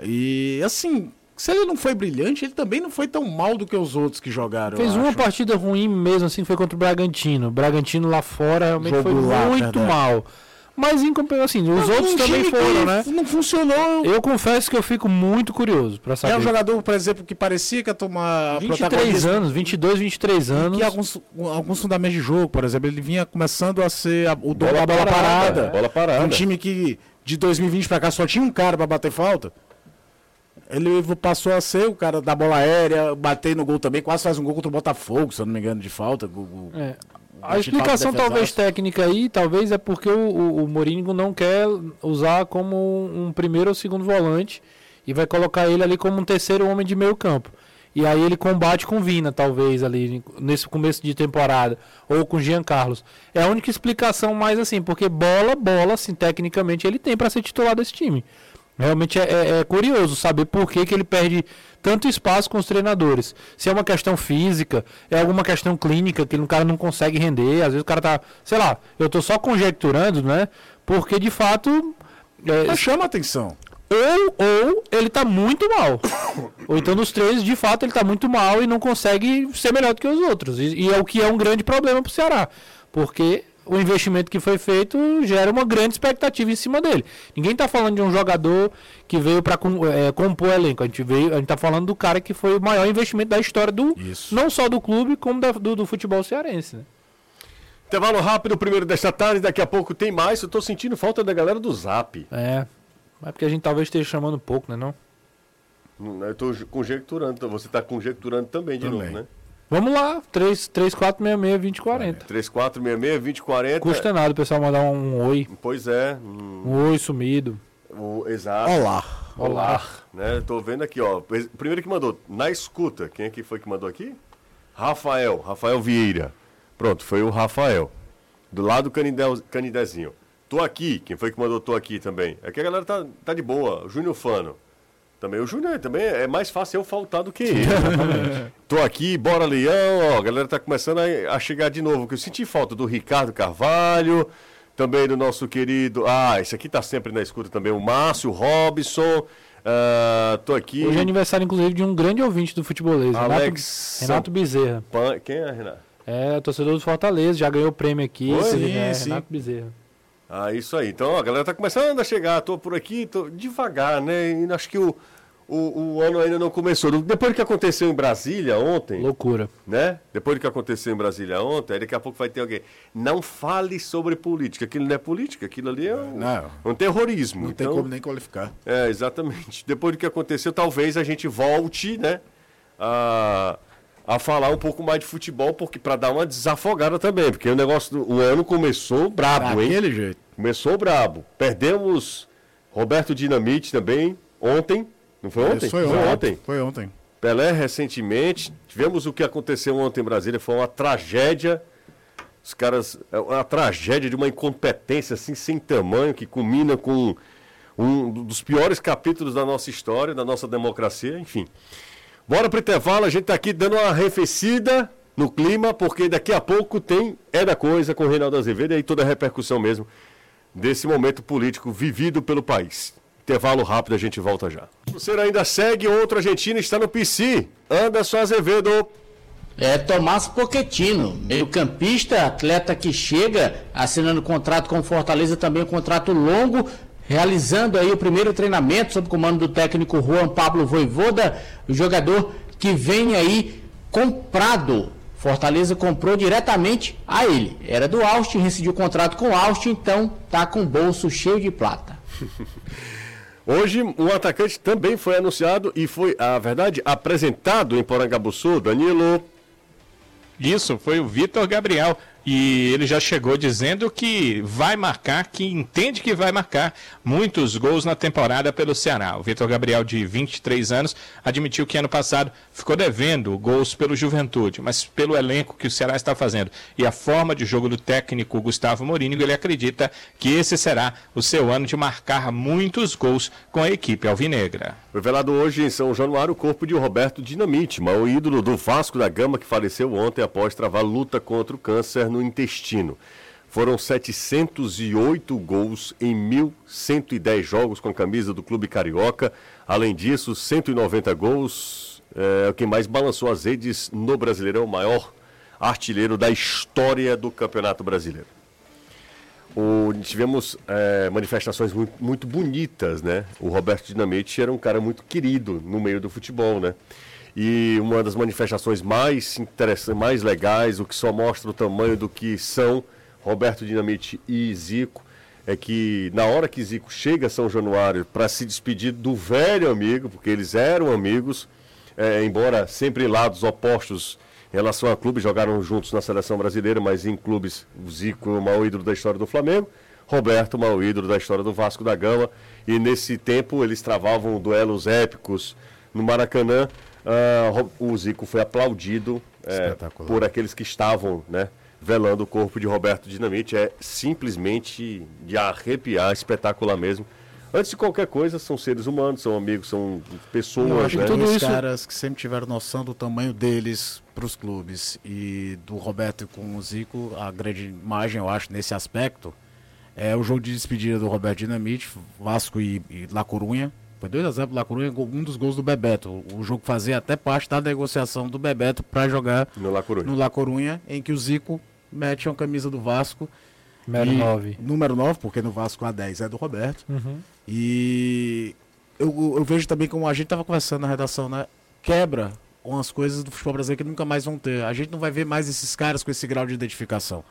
E assim, se ele não foi brilhante, ele também não foi tão mal do que os outros que jogaram. Fez uma acho. partida ruim mesmo, assim, foi contra o Bragantino. O Bragantino lá fora realmente Jogo foi lá, muito verdade. mal. Mas em compensação, assim, os Mas outros um também foram, né? Não funcionou. Eu confesso que eu fico muito curioso pra saber. É um jogador, por exemplo, que parecia que ia tomar 23 protagonismo anos, 22, 23 anos. que alguns, alguns fundamentos de jogo, por exemplo, ele vinha começando a ser a- o dono Bola da bola parada, parada. bola parada. Um time que de 2020 pra cá só tinha um cara pra bater falta. Ele passou a ser o cara da bola aérea, bater no gol também, quase faz um gol contra o Botafogo, se eu não me engano, de falta. Gol- É. A explicação talvez técnica aí, talvez é porque o, o, o Mourinho não quer usar como um primeiro ou segundo volante e vai colocar ele ali como um terceiro homem de meio campo. E aí ele combate com Vina, talvez, ali nesse começo de temporada, ou com Jean Carlos. É a única explicação mais assim, porque bola, bola, assim, tecnicamente ele tem para ser titular desse time. Realmente é, é- é curioso saber por que, que ele perde tanto espaço com os treinadores. Se é uma questão física, é alguma questão clínica que o cara não consegue render, às vezes o cara tá, sei lá, eu tô só conjecturando, né? Porque de fato. é, Mas chama atenção. ou, ou ele tá muito mal. ou então dos três, de fato, ele tá muito mal e não consegue ser melhor do que os outros. E, e é o que é um grande problema pro Ceará. Porque o investimento que foi feito gera uma grande expectativa em cima dele. Ninguém tá falando de um jogador que veio para compor elenco. A gente, veio, a gente tá falando do cara que foi o maior investimento da história do. Isso. Não só do clube, como da- do, do futebol cearense. Né? Intervalo rápido, primeiro desta tarde, daqui a pouco tem mais. Eu tô sentindo falta da galera do Zap. É. É porque a gente talvez esteja chamando pouco, né? Não? Hum, Eu tô conjecturando, então você tá conjecturando também de Também. novo, né? Vamos lá, 3, 3 4, 66, 20, 40. 3466 2040. Custa nada o pessoal mandar um oi. Pois é. hum, Um oi sumido. o, exato. Olá. Olá. Né? Tô vendo aqui, ó. O Primeiro que mandou, na escuta. Quem é que foi que mandou aqui? Rafael, Rafael Vieira. Pronto, foi o Rafael. Do lado do Canidel, Canidezinho. Tô aqui. Quem foi que mandou tô aqui também? É que a galera tá, tá de boa. O Júnior Fano. Também. O Júnior também é mais fácil eu faltar do que ele. Tô aqui, bora Leão. Ó, a galera tá começando a, a chegar de novo. Que eu senti falta do Ricardo Carvalho. Também do nosso querido. Ah, esse aqui tá sempre na escuta também. O Márcio Robson. Ah, tô aqui. Hoje é aniversário, inclusive, de um grande ouvinte do futebolês, Alex Renato, Renato Bezerra. Pan- Quem é, Renato? É, torcedor do Fortaleza, já ganhou o prêmio aqui. Esse- Sim, é, sim. Renato Bezerra. Ah, isso aí. Então a galera tá começando a chegar. Tô por aqui, tô devagar, né? E acho que o, o, o ano ainda não começou. Depois do que aconteceu em Brasília ontem, Loucura. né? Depois do que aconteceu em Brasília ontem, aí daqui a pouco vai ter alguém. Não fale sobre política. Aquilo não é política, aquilo ali é um, Não. um terrorismo. Não tem Então, como nem qualificar. É, exatamente. Depois do que aconteceu, talvez a gente volte, né? A, a falar um pouco mais de futebol, porque para dar uma desafogada também, porque o negócio do o ano começou brabo, hein? Daquele jeito. Começou brabo. Perdemos Roberto Dinamite também ontem. Não foi ontem? Isso foi ontem. Foi ontem. Pelé recentemente. Tivemos o que aconteceu ontem em Brasília, foi uma tragédia. Os caras. É uma tragédia de uma incompetência assim sem tamanho, que culmina com um dos piores capítulos da nossa história, da nossa democracia, enfim. Bora pro intervalo, a gente tá aqui dando uma arrefecida no clima, porque daqui a pouco tem É da Coisa com o Reinaldo Azevedo e aí toda a repercussão mesmo desse momento político vivido pelo país. Intervalo rápido, a gente volta já. Você ainda segue outro argentino, está no PC. Anderson Azevedo. É Tomás Pochettino, meio-campista, atleta que chega assinando contrato com o Fortaleza, também um contrato longo, realizando aí o primeiro treinamento sob comando do técnico Juan Pablo Voivoda, o jogador que vem aí comprado. Fortaleza comprou diretamente a ele. Era do Austin, rescindiu o contrato com o Austin, então tá com o bolso cheio de plata. Hoje, um atacante também foi anunciado e foi, a verdade, apresentado em Porangabuçu. Danilo. Isso, foi o Vitor Gabriel. E ele já chegou dizendo que vai marcar, que entende que vai marcar muitos gols na temporada pelo Ceará. O Vitor Gabriel, de 23 anos, admitiu que ano passado ficou devendo gols pelo Juventude, mas pelo elenco que o Ceará está fazendo e a forma de jogo do técnico Gustavo Mourinho, ele acredita que esse será o seu ano de marcar muitos gols com a equipe alvinegra. Revelado hoje em São Januário o corpo de Roberto Dinamite, o ídolo do Vasco da Gama que faleceu ontem após travar luta contra o câncer no intestino. Foram 708 gols em 1.110 jogos com a camisa do Clube Carioca. Além disso, 190 gols. É o que mais balançou as redes no Brasileirão, o maior artilheiro da história do Campeonato Brasileiro. O, tivemos é, manifestações muito, muito, bonitas, né? O Roberto Dinamite era um cara muito querido no meio do futebol, né? E uma das manifestações mais interessantes, mais legais, o que só mostra o tamanho do que são Roberto Dinamite e Zico, é que na hora que Zico chega a São Januário para se despedir do velho amigo, porque eles eram amigos, é, embora sempre lados opostos em relação a clubes, jogaram juntos na seleção brasileira, mas em clubes, Zico é o maior ídolo da história do Flamengo, Roberto, o maior ídolo da história do Vasco da Gama, e nesse tempo eles travavam duelos épicos no Maracanã, Uh, o Zico foi aplaudido é, por aqueles que estavam né, velando o corpo de Roberto Dinamite. É simplesmente de arrepiar, espetacular mesmo. Antes de qualquer coisa, são seres humanos, são amigos, são pessoas. Eu acho né? que todos os caras que sempre tiveram noção do tamanho deles para os clubes e do Roberto com o Zico, a grande imagem, eu acho, nesse aspecto, é o jogo de despedida do Roberto Dinamite, Vasco e, e La Corunha, foi 2x0 pro La Coruña, um dos gols do Bebeto. O jogo fazia até parte da negociação do Bebeto para jogar no La, Coruña. no La Coruña, em que o Zico mete uma camisa do Vasco. Número 9. Número 9, porque no Vasco a 10 é do Roberto. Uhum. E eu, eu vejo também como a gente estava conversando na redação, né? Quebra umas coisas do futebol brasileiro que nunca mais vão ter. A gente não vai ver mais esses caras com esse grau de identificação.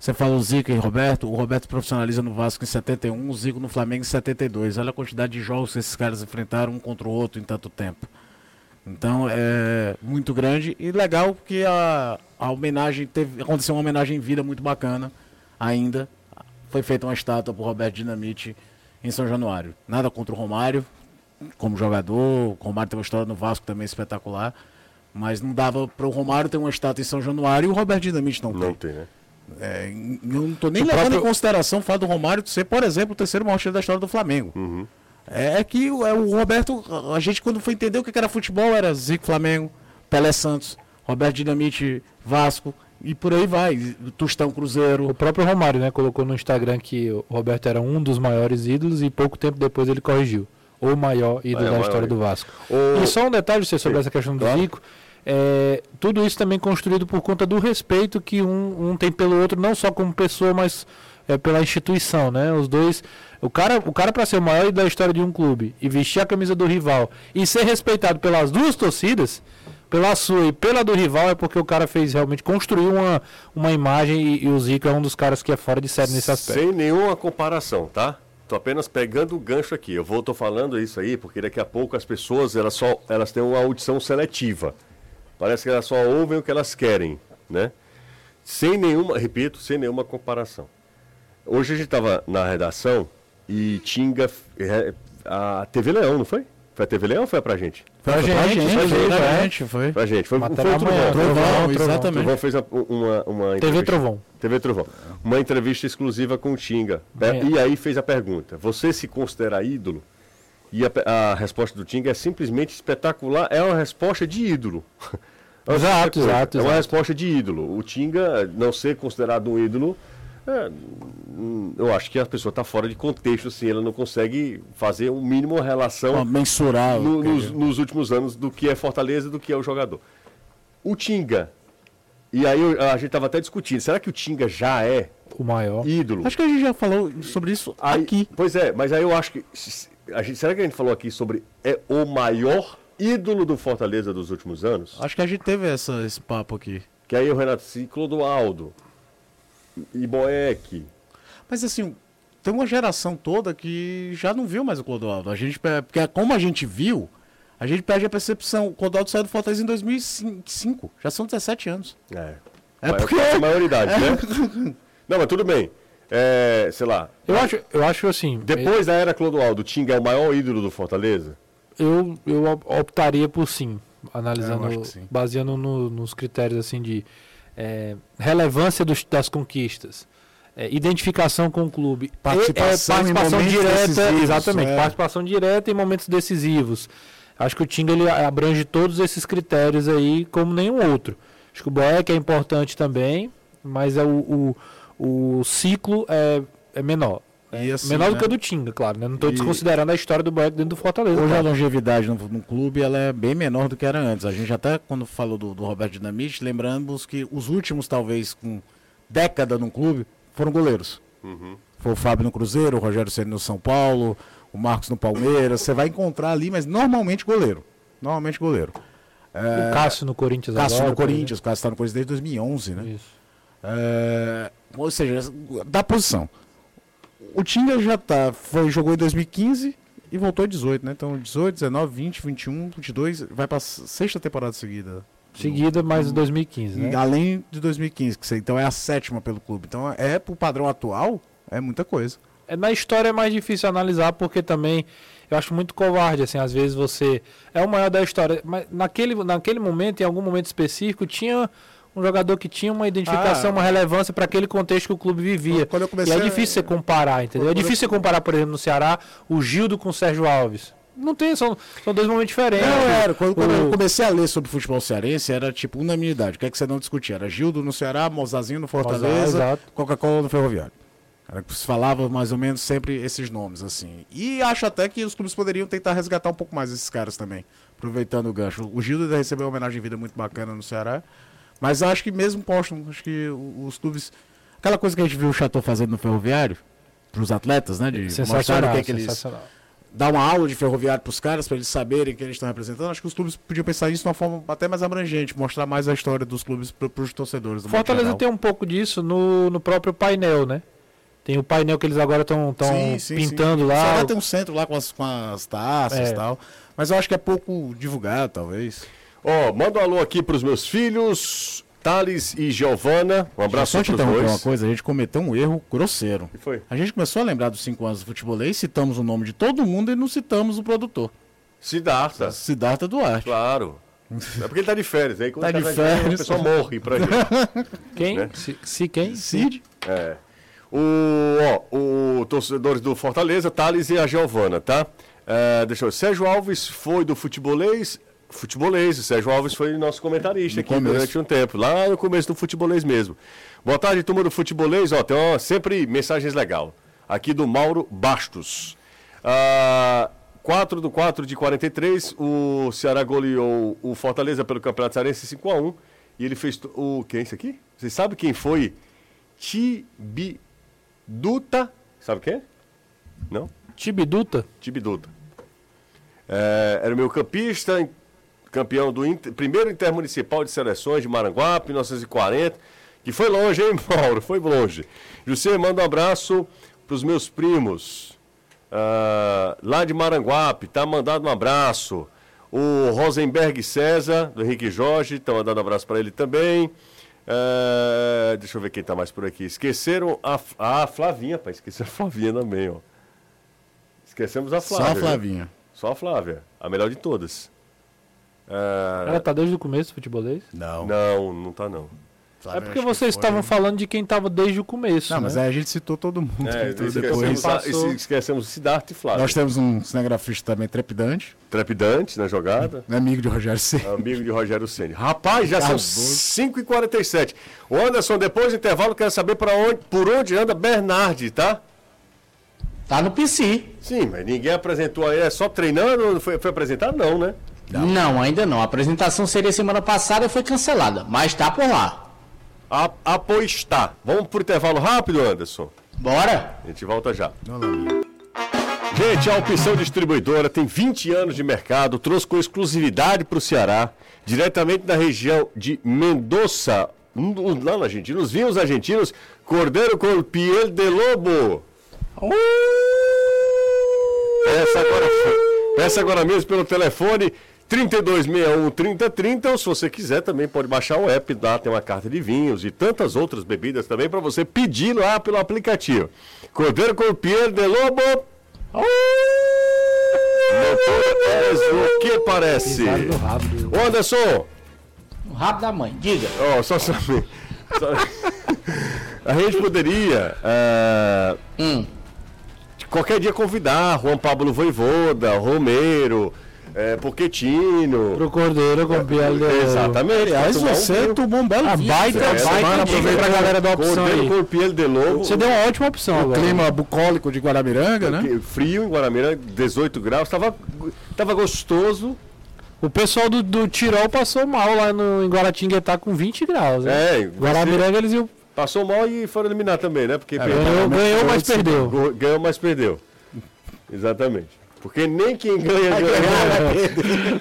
Você fala o Zico e Roberto, o Roberto profissionaliza no Vasco em 71, o Zico no Flamengo em 72. Olha a quantidade de jogos que esses caras enfrentaram um contra o outro em tanto tempo. Então é muito grande e legal que a, a homenagem teve. Aconteceu uma homenagem em vida muito bacana ainda. Foi feita uma estátua para Roberto Dinamite em São Januário. Nada contra o Romário, como jogador. O Romário tem uma história no Vasco também espetacular. Mas não dava para o Romário ter uma estátua em São Januário e o Roberto Dinamite não, não tem. Tem, né? É, eu não estou nem o levando próprio... em consideração o fato do Romário ser, por exemplo, o terceiro maior time da história do Flamengo. Uhum. É, é que o, é, o Roberto, a gente quando foi entender o que era futebol, era Zico Flamengo, Pelé Santos, Roberto Dinamite Vasco, e por aí vai, Tostão Cruzeiro. O próprio Romário, né, colocou no Instagram que o Roberto era um dos maiores ídolos e pouco tempo depois ele corrigiu. O maior ídolo é, da história do Vasco. O... E só um detalhe sobre Sim. essa questão do claro. Zico. É, tudo isso também construído por conta do respeito que um, um tem pelo outro, não só como pessoa, mas é, pela instituição, né? Os dois, o cara, o cara para ser o maior da história de um clube e vestir a camisa do rival e ser respeitado pelas duas torcidas, pela sua e pela do rival, é porque o cara fez realmente construir uma, uma imagem e, e o Zico é um dos caras que é fora de série nesse aspecto. Sem nenhuma comparação, tá? Tô apenas pegando o gancho aqui. Eu vou tô falando isso aí porque daqui a pouco as pessoas elas só elas têm uma audição seletiva. Parece que elas só ouvem o que elas querem, né? Sem nenhuma, repito, sem nenhuma comparação. Hoje a gente estava na redação e Tinga, é, a TV Leão, não foi? Foi a TV Leão ou foi pra gente? Foi a gente, pra gente, foi, foi, pra gente, foi. Pra gente, foi, foi, foi o Trovão. Trovão, Trovão, exatamente. Trovão fez uma, uma TV Trovão. TV Trovão. Uma entrevista exclusiva com o Tinga. É. E aí fez a pergunta, você se considera ídolo? E a, a resposta do Tinga é simplesmente espetacular, é uma resposta de ídolo. Exato, exato. É uma resposta de ídolo. O Tinga, não ser considerado um ídolo, é, eu acho que a pessoa está fora de contexto, assim, ela não consegue fazer um mínimo relação mensurar no, nos, nos, últimos anos do que é Fortaleza e do que é o jogador. O Tinga, e aí a gente estava até discutindo, será que o Tinga já é o maior ídolo? Acho que a gente já falou sobre isso aí, aqui. Pois é, mas aí eu acho que. A gente, será que a gente falou aqui sobre é o maior ídolo do Fortaleza dos últimos anos. Acho que a gente teve essa, esse papo aqui. Que aí o Renato Ciclo do Aldo. E Boeck. Mas assim, tem uma geração toda que já não viu mais o Clodoaldo. A gente, porque como a gente viu, a gente perde a percepção. O Clodoaldo saiu do Fortaleza em 2005. Já são 17 anos. É. É porque- a maioridade, né? Não, mas tudo bem. É, sei lá. Eu acho, eu acho assim. Depois da era Clodoaldo, o Tinga é o maior ídolo do Fortaleza? Eu, eu op- optaria por sim, analisando, É, sim. baseando no- nos critérios assim de é, relevância dos- das conquistas, é, identificação com o clube, Participação é, em participação direta, exatamente, é. participação direta em momentos decisivos. Acho que o Tinga ele abrange todos esses critérios aí como nenhum outro. Acho que o Boeck é importante também, mas é o, o, o ciclo é, é menor. E assim, menor do né? que o do Tinga, claro. Né? Não estou E- desconsiderando a história do Boeck dentro do Fortaleza. Hoje a longevidade no, no clube ela é bem menor do que era antes. A gente até, quando falou do, do Roberto Dinamite, lembramos que os últimos, talvez, com década no clube, foram goleiros. Foi o Fábio no Cruzeiro, o Rogério Ceni no São Paulo, o Marcos no Palmeiras. Você vai encontrar ali, mas normalmente goleiro. Normalmente goleiro. O Cássio no Corinthians Cássio agora. no por Corinthians, o Cássio está no Corinthians desde 2011, né? Isso. É, ou seja, da posição. O Tinga já tá, foi, jogou em 2015 e voltou em 18, né? Então 18, 19, 20, 21, 22, vai pra sexta temporada seguida. Seguida mais 2015, né? Além de 2015, que você, então é a sétima pelo clube. Então é pro padrão atual, é muita coisa. É, Na história é mais difícil analisar porque também eu acho muito covarde, assim, às vezes você é o maior da história, mas naquele, naquele momento, em algum momento específico, tinha um jogador que tinha uma identificação, Ah. uma relevância para aquele contexto que o clube vivia. Quando eu E comecei é a- difícil você comparar, entendeu? É eu- difícil você comparar, por exemplo, no Ceará, o Gildo com o Sérgio Alves. Não tem, são, são dois momentos diferentes. Não, era. Quando, quando eu O- comecei a ler sobre futebol cearense, era tipo unanimidade. O que é que você não discutia? Era Gildo no Ceará, Mozazinho no Fortaleza. Coca-Cola no Ferroviário. Era que se falava mais ou menos sempre esses nomes, assim. E acho até que os clubes poderiam tentar resgatar um pouco mais esses caras também, aproveitando o gancho. O Gildo recebeu uma homenagem de vida muito bacana no Ceará, mas acho que mesmo postam, acho que os clubes... Aquela coisa que a gente viu o Chateau fazendo no Ferroviário, para os atletas, né, de mostrar o que, é que eles dar uma aula de ferroviário para os caras, para eles saberem que eles estão representando. Acho que os clubes podiam pensar isso de uma forma até mais abrangente, mostrar mais a história dos clubes para os torcedores. Fortaleza tem um pouco disso no, no próprio painel, né? Tem o painel que eles agora estão sim, pintando sim. lá. Será tem um centro lá com as, com as taças É. e tal. Mas eu acho que é pouco divulgado, talvez. Ó, manda um alô aqui pros meus filhos, Thales e Giovana. Um abraço Só te pros interromper dois. uma coisa, a gente cometeu um erro grosseiro. O que foi? A gente começou a lembrar dos 5 anos do futebolês, citamos o nome de todo mundo e não citamos o produtor. Siddhartha. Siddhartha Duarte. Claro. É porque ele tá de férias. Aí quando Tá o cara de férias, férias. a pessoa morre pra gente. Quem? né? Se, se quem? Cid? É. O, ó, o torcedores do Fortaleza, Thales e a Giovana, tá? É, deixa eu ver. Sérgio Alves foi do futebolês. Futebolês, o Sérgio Alves foi nosso comentarista No aqui começo. durante um tempo, lá no começo do futebolês mesmo. Boa tarde, turma do futebolês. Ó, tem ó, sempre mensagens legal. Aqui do Mauro Bastos. Ah, 4 do 4 de 43, o Ceará goleou o Fortaleza pelo Campeonato Cearense 5 a 1 E ele fez. O, quem é esse aqui? Vocês sabem quem foi? Tibiduta. Sabe quem? Não? Tibiduta? Tibiduta. É, era o meu campista, campeão do Inter- primeiro Intermunicipal de Seleções de Maranguape, 1940. Que foi longe, hein, Mauro? Foi longe. José, manda um abraço para os meus primos. ah, lá de Maranguape, tá mandando um abraço. O Rosenberg César, do Henrique Jorge, tá mandando um abraço para ele também. Ah, deixa eu ver quem tá mais por aqui. Esqueceram a, a Flavinha, pai. Esqueceram a Flavinha também, ó. Esquecemos a Flávia. Só a? Flavinha. Só a Flávia, a melhor de todas. Ah, Ela tá desde o começo do futebolês? Não. Não, não tá não. é porque vocês estavam falando de quem tava desde o começo. Não, né? mas aí a gente citou todo mundo. É, Então, esquecemos, depois, passou. esquecemos Siddhartha e Flávia. nós temos um cinegrafista também trepidante, Trepidante na jogada. né, amigo de Rogério C. Amigo de Rogério Ceni. Rapaz, já são Carlos 5h47. O Anderson, depois do intervalo, quer saber pra onde, por onde anda Bernardi, tá? Tá no PC. Sim, mas ninguém apresentou aí. É só treinando? Foi, foi apresentado? Não, né? Não. ainda não. A apresentação seria semana passada e foi cancelada, mas tá por lá. A, apostar. Vamos pro intervalo rápido, Anderson? Bora? A gente volta já. Gente, a Opção Distribuidora tem 20 anos de mercado, trouxe com exclusividade para o Ceará, diretamente da região de Mendoza, lá na Argentina, os vinhos argentinos, Cordeiro com Piel de Lobo. Peça agora, peça agora mesmo pelo telefone 3261 3030, ou se você quiser também pode baixar o app, lá tem uma carta de vinhos e tantas outras bebidas também para você pedir lá pelo aplicativo. Cordeiro com Pierre de Lobo. Doutor o que parece? Rabo. Ô Anderson, O rabo da mãe, diga. ó, só saber. só- A gente poderia ah, Hum. qualquer dia convidar Juan Pablo Voivoda, Romero, Pochettino. Pro Cordeiro com Pierre de Lobo. Exatamente. Aliás, um você vinho. tomou um belo A baita, É, baita aproveita pra galera da opção Cordeiro aí. com Pierre de Lobo. Você deu uma ótima opção O agora. clima bucólico de Guaramiranga, né? Frio em Guaramira, 18 graus, tava, tava gostoso. O pessoal do, do Tirol passou mal lá no, em Guaratinguetá com 20 graus. Né? É, Guaramiranga eles iam. passou mal e foram eliminar também, né? Porque perdeu, Ganhou, ganhou, mas perdeu. Ganhou, mas perdeu. Exatamente. Porque nem quem ganha, ganha.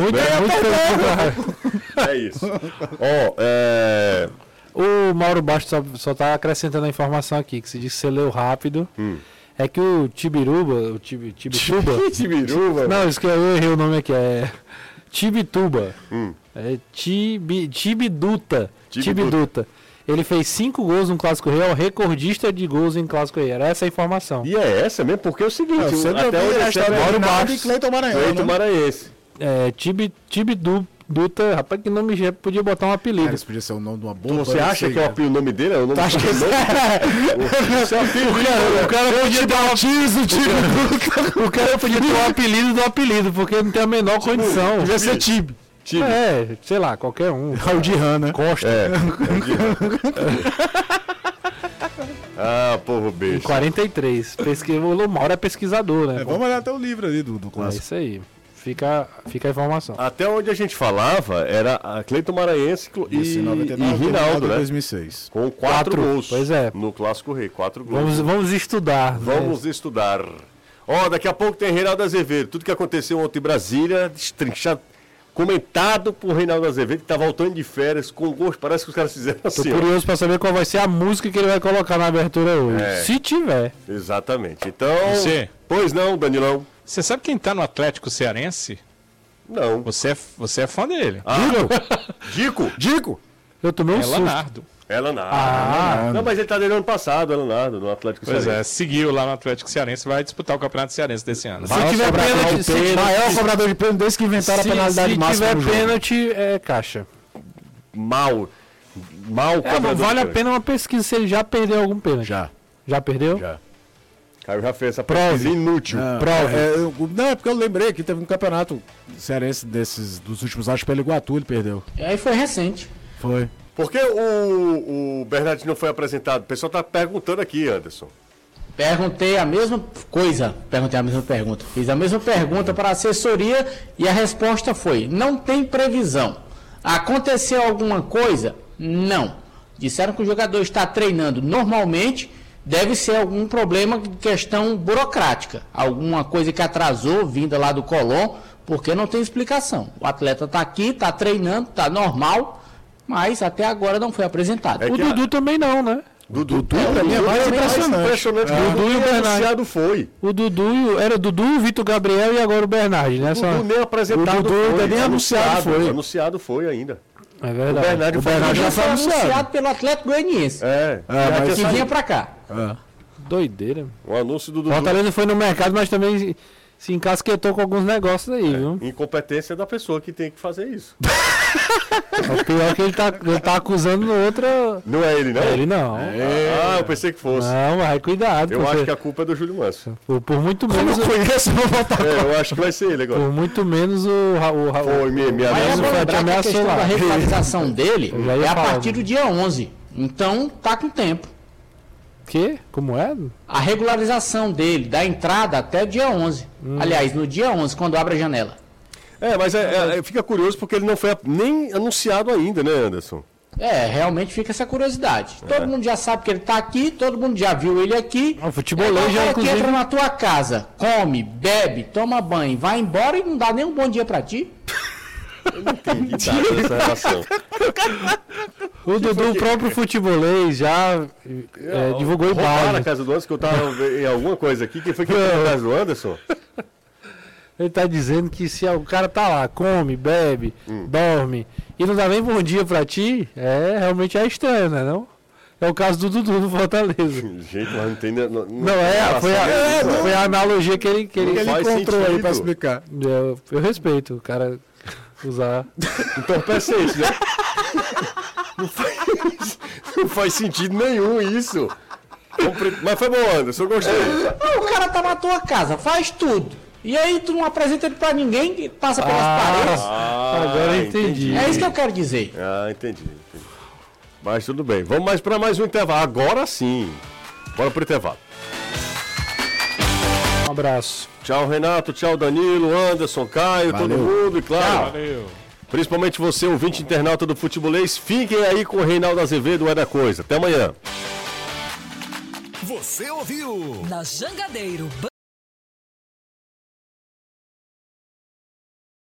Muito, muito pelo É isso. Ó, é. O Mauro Bastos só, só tá acrescentando a informação aqui, que se diz que você leu rápido. Hum. É que o Tibiruba, o Tibi, Tibituba. Tibiruba. não, isso que eu errei o nome aqui, é Tibituba. Hum. É Tibi, Tibiduta. Tibiduta. Tibiduta. Ele fez cinco gols no Clássico Rei, é o recordista de gols em Clássico Rei. Era essa a informação. E é essa mesmo, porque é o seguinte, Eu sempre até onde a história sei, do Mauro Ronaldo e Bastos, Cleiton Maranhão, Cleiton né? Maranhense. É, Tibi, Tibiduta, rapaz, que nome já podia botar um apelido. Cara, isso podia ser o nome de uma bomba. Você acha que é o apelido- o nome dele é o nome Acho que do nome? Seu apelido, O cara podia dar um apelido. O cara podia ter um apelido do apelido, porque não tem a menor condição. Devia ser Tibi. Time. É, sei lá, qualquer um. Aldirran, né? Costa. É. ah, povo beijo. 43. Pesquisa, o Mauro é pesquisador, né? É, vamos olhar até o livro ali do, do É clássico. isso aí. Fica, fica a informação. Até onde a gente falava era a Cleiton Maranhense e, Isso, e 99, Rinaldo, né? 2006. Com quatro, Quatro, gols. pois é. No Clássico Rei, quatro gols. Vamos, vamos estudar. né? Vamos estudar. Ó, daqui a pouco tem Reinaldo Azevedo. Tudo que aconteceu ontem em Brasília, destrinchado, comentado por Reinaldo Azevedo, que tá voltando de férias com gosto. Parece que os caras fizeram Tô assim. ó. curioso pra saber qual vai ser a música que ele vai colocar na abertura hoje. É. Se tiver. Exatamente. Então. Você? Pois não, Danilão? Você sabe quem tá no Atlético Cearense? Não. Você é, você é fã dele. Ah, Dico? Dico! Eu tomei um é susto. Leonardo. É Leonardo. Ah. Não, mas ele tá desde o ano passado, é Leonardo, no Atlético Pois é, Cearense. seguiu lá no Atlético Cearense, vai disputar o Campeonato Cearense desse ano. Se tiver pênalti, se, Maior cobrador de pênalti desde que inventaram se, a penalidade se máxima tiver no jogo. pênalti, é caixa. Mal. Mal É, não vale a pena uma pesquisa se ele já perdeu algum pênalti. Já. Já perdeu? Já. Caio já fez essa Prove. pesquisa inútil. Não, Prove. é, eu- não, é porque eu lembrei que teve um campeonato cearense desses, dos últimos anos pelo Iguatu, ele perdeu. E aí foi recente. Foi. Por que o, o Bernardo não foi apresentado? O pessoal tá perguntando aqui, Anderson. Perguntei a mesma coisa, perguntei a mesma pergunta. Fiz a mesma pergunta para a assessoria e a resposta foi: não tem previsão. Aconteceu alguma coisa? Não. Disseram que o jogador está treinando normalmente, deve ser algum problema de questão burocrática, alguma coisa que atrasou vinda lá do Colón, porque não tem explicação. O atleta está aqui, está treinando, está normal, mas até agora não foi apresentado. É O a- Dudu também não, né? Dudu, pra mim é mais impressionante. impressionante. É. O Dudu e o Dudu Bernardo. anunciado foi. O Dudu, o- era o Dudu, o Vitor Gabriel e agora o Bernard, né? O Só- Dudu nem apresentado o Dudu foi. ainda nem anunciado foi. Anunciado foi ainda. É verdade. O Bernardo O foi Bernardo já já foi anunciado. anunciado. pelo Atlético Goianiense, É, É, mas- que vinha para cá. Doideira. O anúncio do Dudu. Fortaleza foi no mercado, mas também se encasquetou com alguns negócios aí, viu? Incompetência da pessoa que tem que fazer isso. O pior é que ele tá, ele tá acusando outra. Não é ele, não? Ele não. Ah, eu pensei que fosse. Não, mas cuidado. Eu acho que a culpa é do Júlio Manso. por, por muito menos. o- conheço, vou botar. É, eu acho que vai ser ele agora. Por muito menos o Raul. Foi, me, me Mas é ameaçou. a questão lá. da regularização dele Eu é a partir né? do dia 11. Então, tá com tempo. Que? Como é? A regularização dele, da entrada até o dia 11. Hum. Aliás, no dia 11, quando abre a janela. É, mas é, é, fica curioso porque ele não foi nem anunciado ainda, né, Anderson? É, realmente fica essa curiosidade. É. Todo mundo já sabe que ele tá aqui, todo mundo já viu ele aqui. O É já, cara que inclusive- entra na tua casa, come, bebe, toma banho, vai embora e não dá nem um bom dia pra ti. Que dá essa relação. O Dudu, o próprio futebolês, já é, divulgou Roubaram a imagem. casa do Anderson, que eu tava em alguma coisa aqui. Quem foi que entrou na casa do Anderson? Ele tá dizendo que se o cara tá lá, come, bebe, Hum. dorme e não dá nem bom dia pra ti, é realmente é estranho, né? Não? É o caso do Dudu do Fortaleza. Gente, mas não tem. Não, Não, é, foi a, foi a analogia que ele, que ele, Ele encontrou aí sentido. pra explicar. eu, eu respeito o cara usar. entorpecente, né? Não faz, não faz sentido nenhum isso. Mas foi bom, Anderson, eu gostei. Ah, o cara tá na tua casa, faz tudo. E aí tu não apresenta ele pra ninguém que passa pelas paredes. Ah, Agora eu entendi. É isso que eu quero dizer. Ah, entendi. entendi. Mas tudo bem. Vamos mais para mais um intervalo. Agora sim. Bora pro intervalo. Um abraço. Tchau, Renato. Tchau, Danilo, Anderson, Caio, todo Valeu. mundo. E claro, Valeu. principalmente você, ouvinte internauta do Futebolês, fiquem aí com o Reinaldo Azevedo, é da coisa. Até amanhã. Você ouviu? Na Jangadeiro.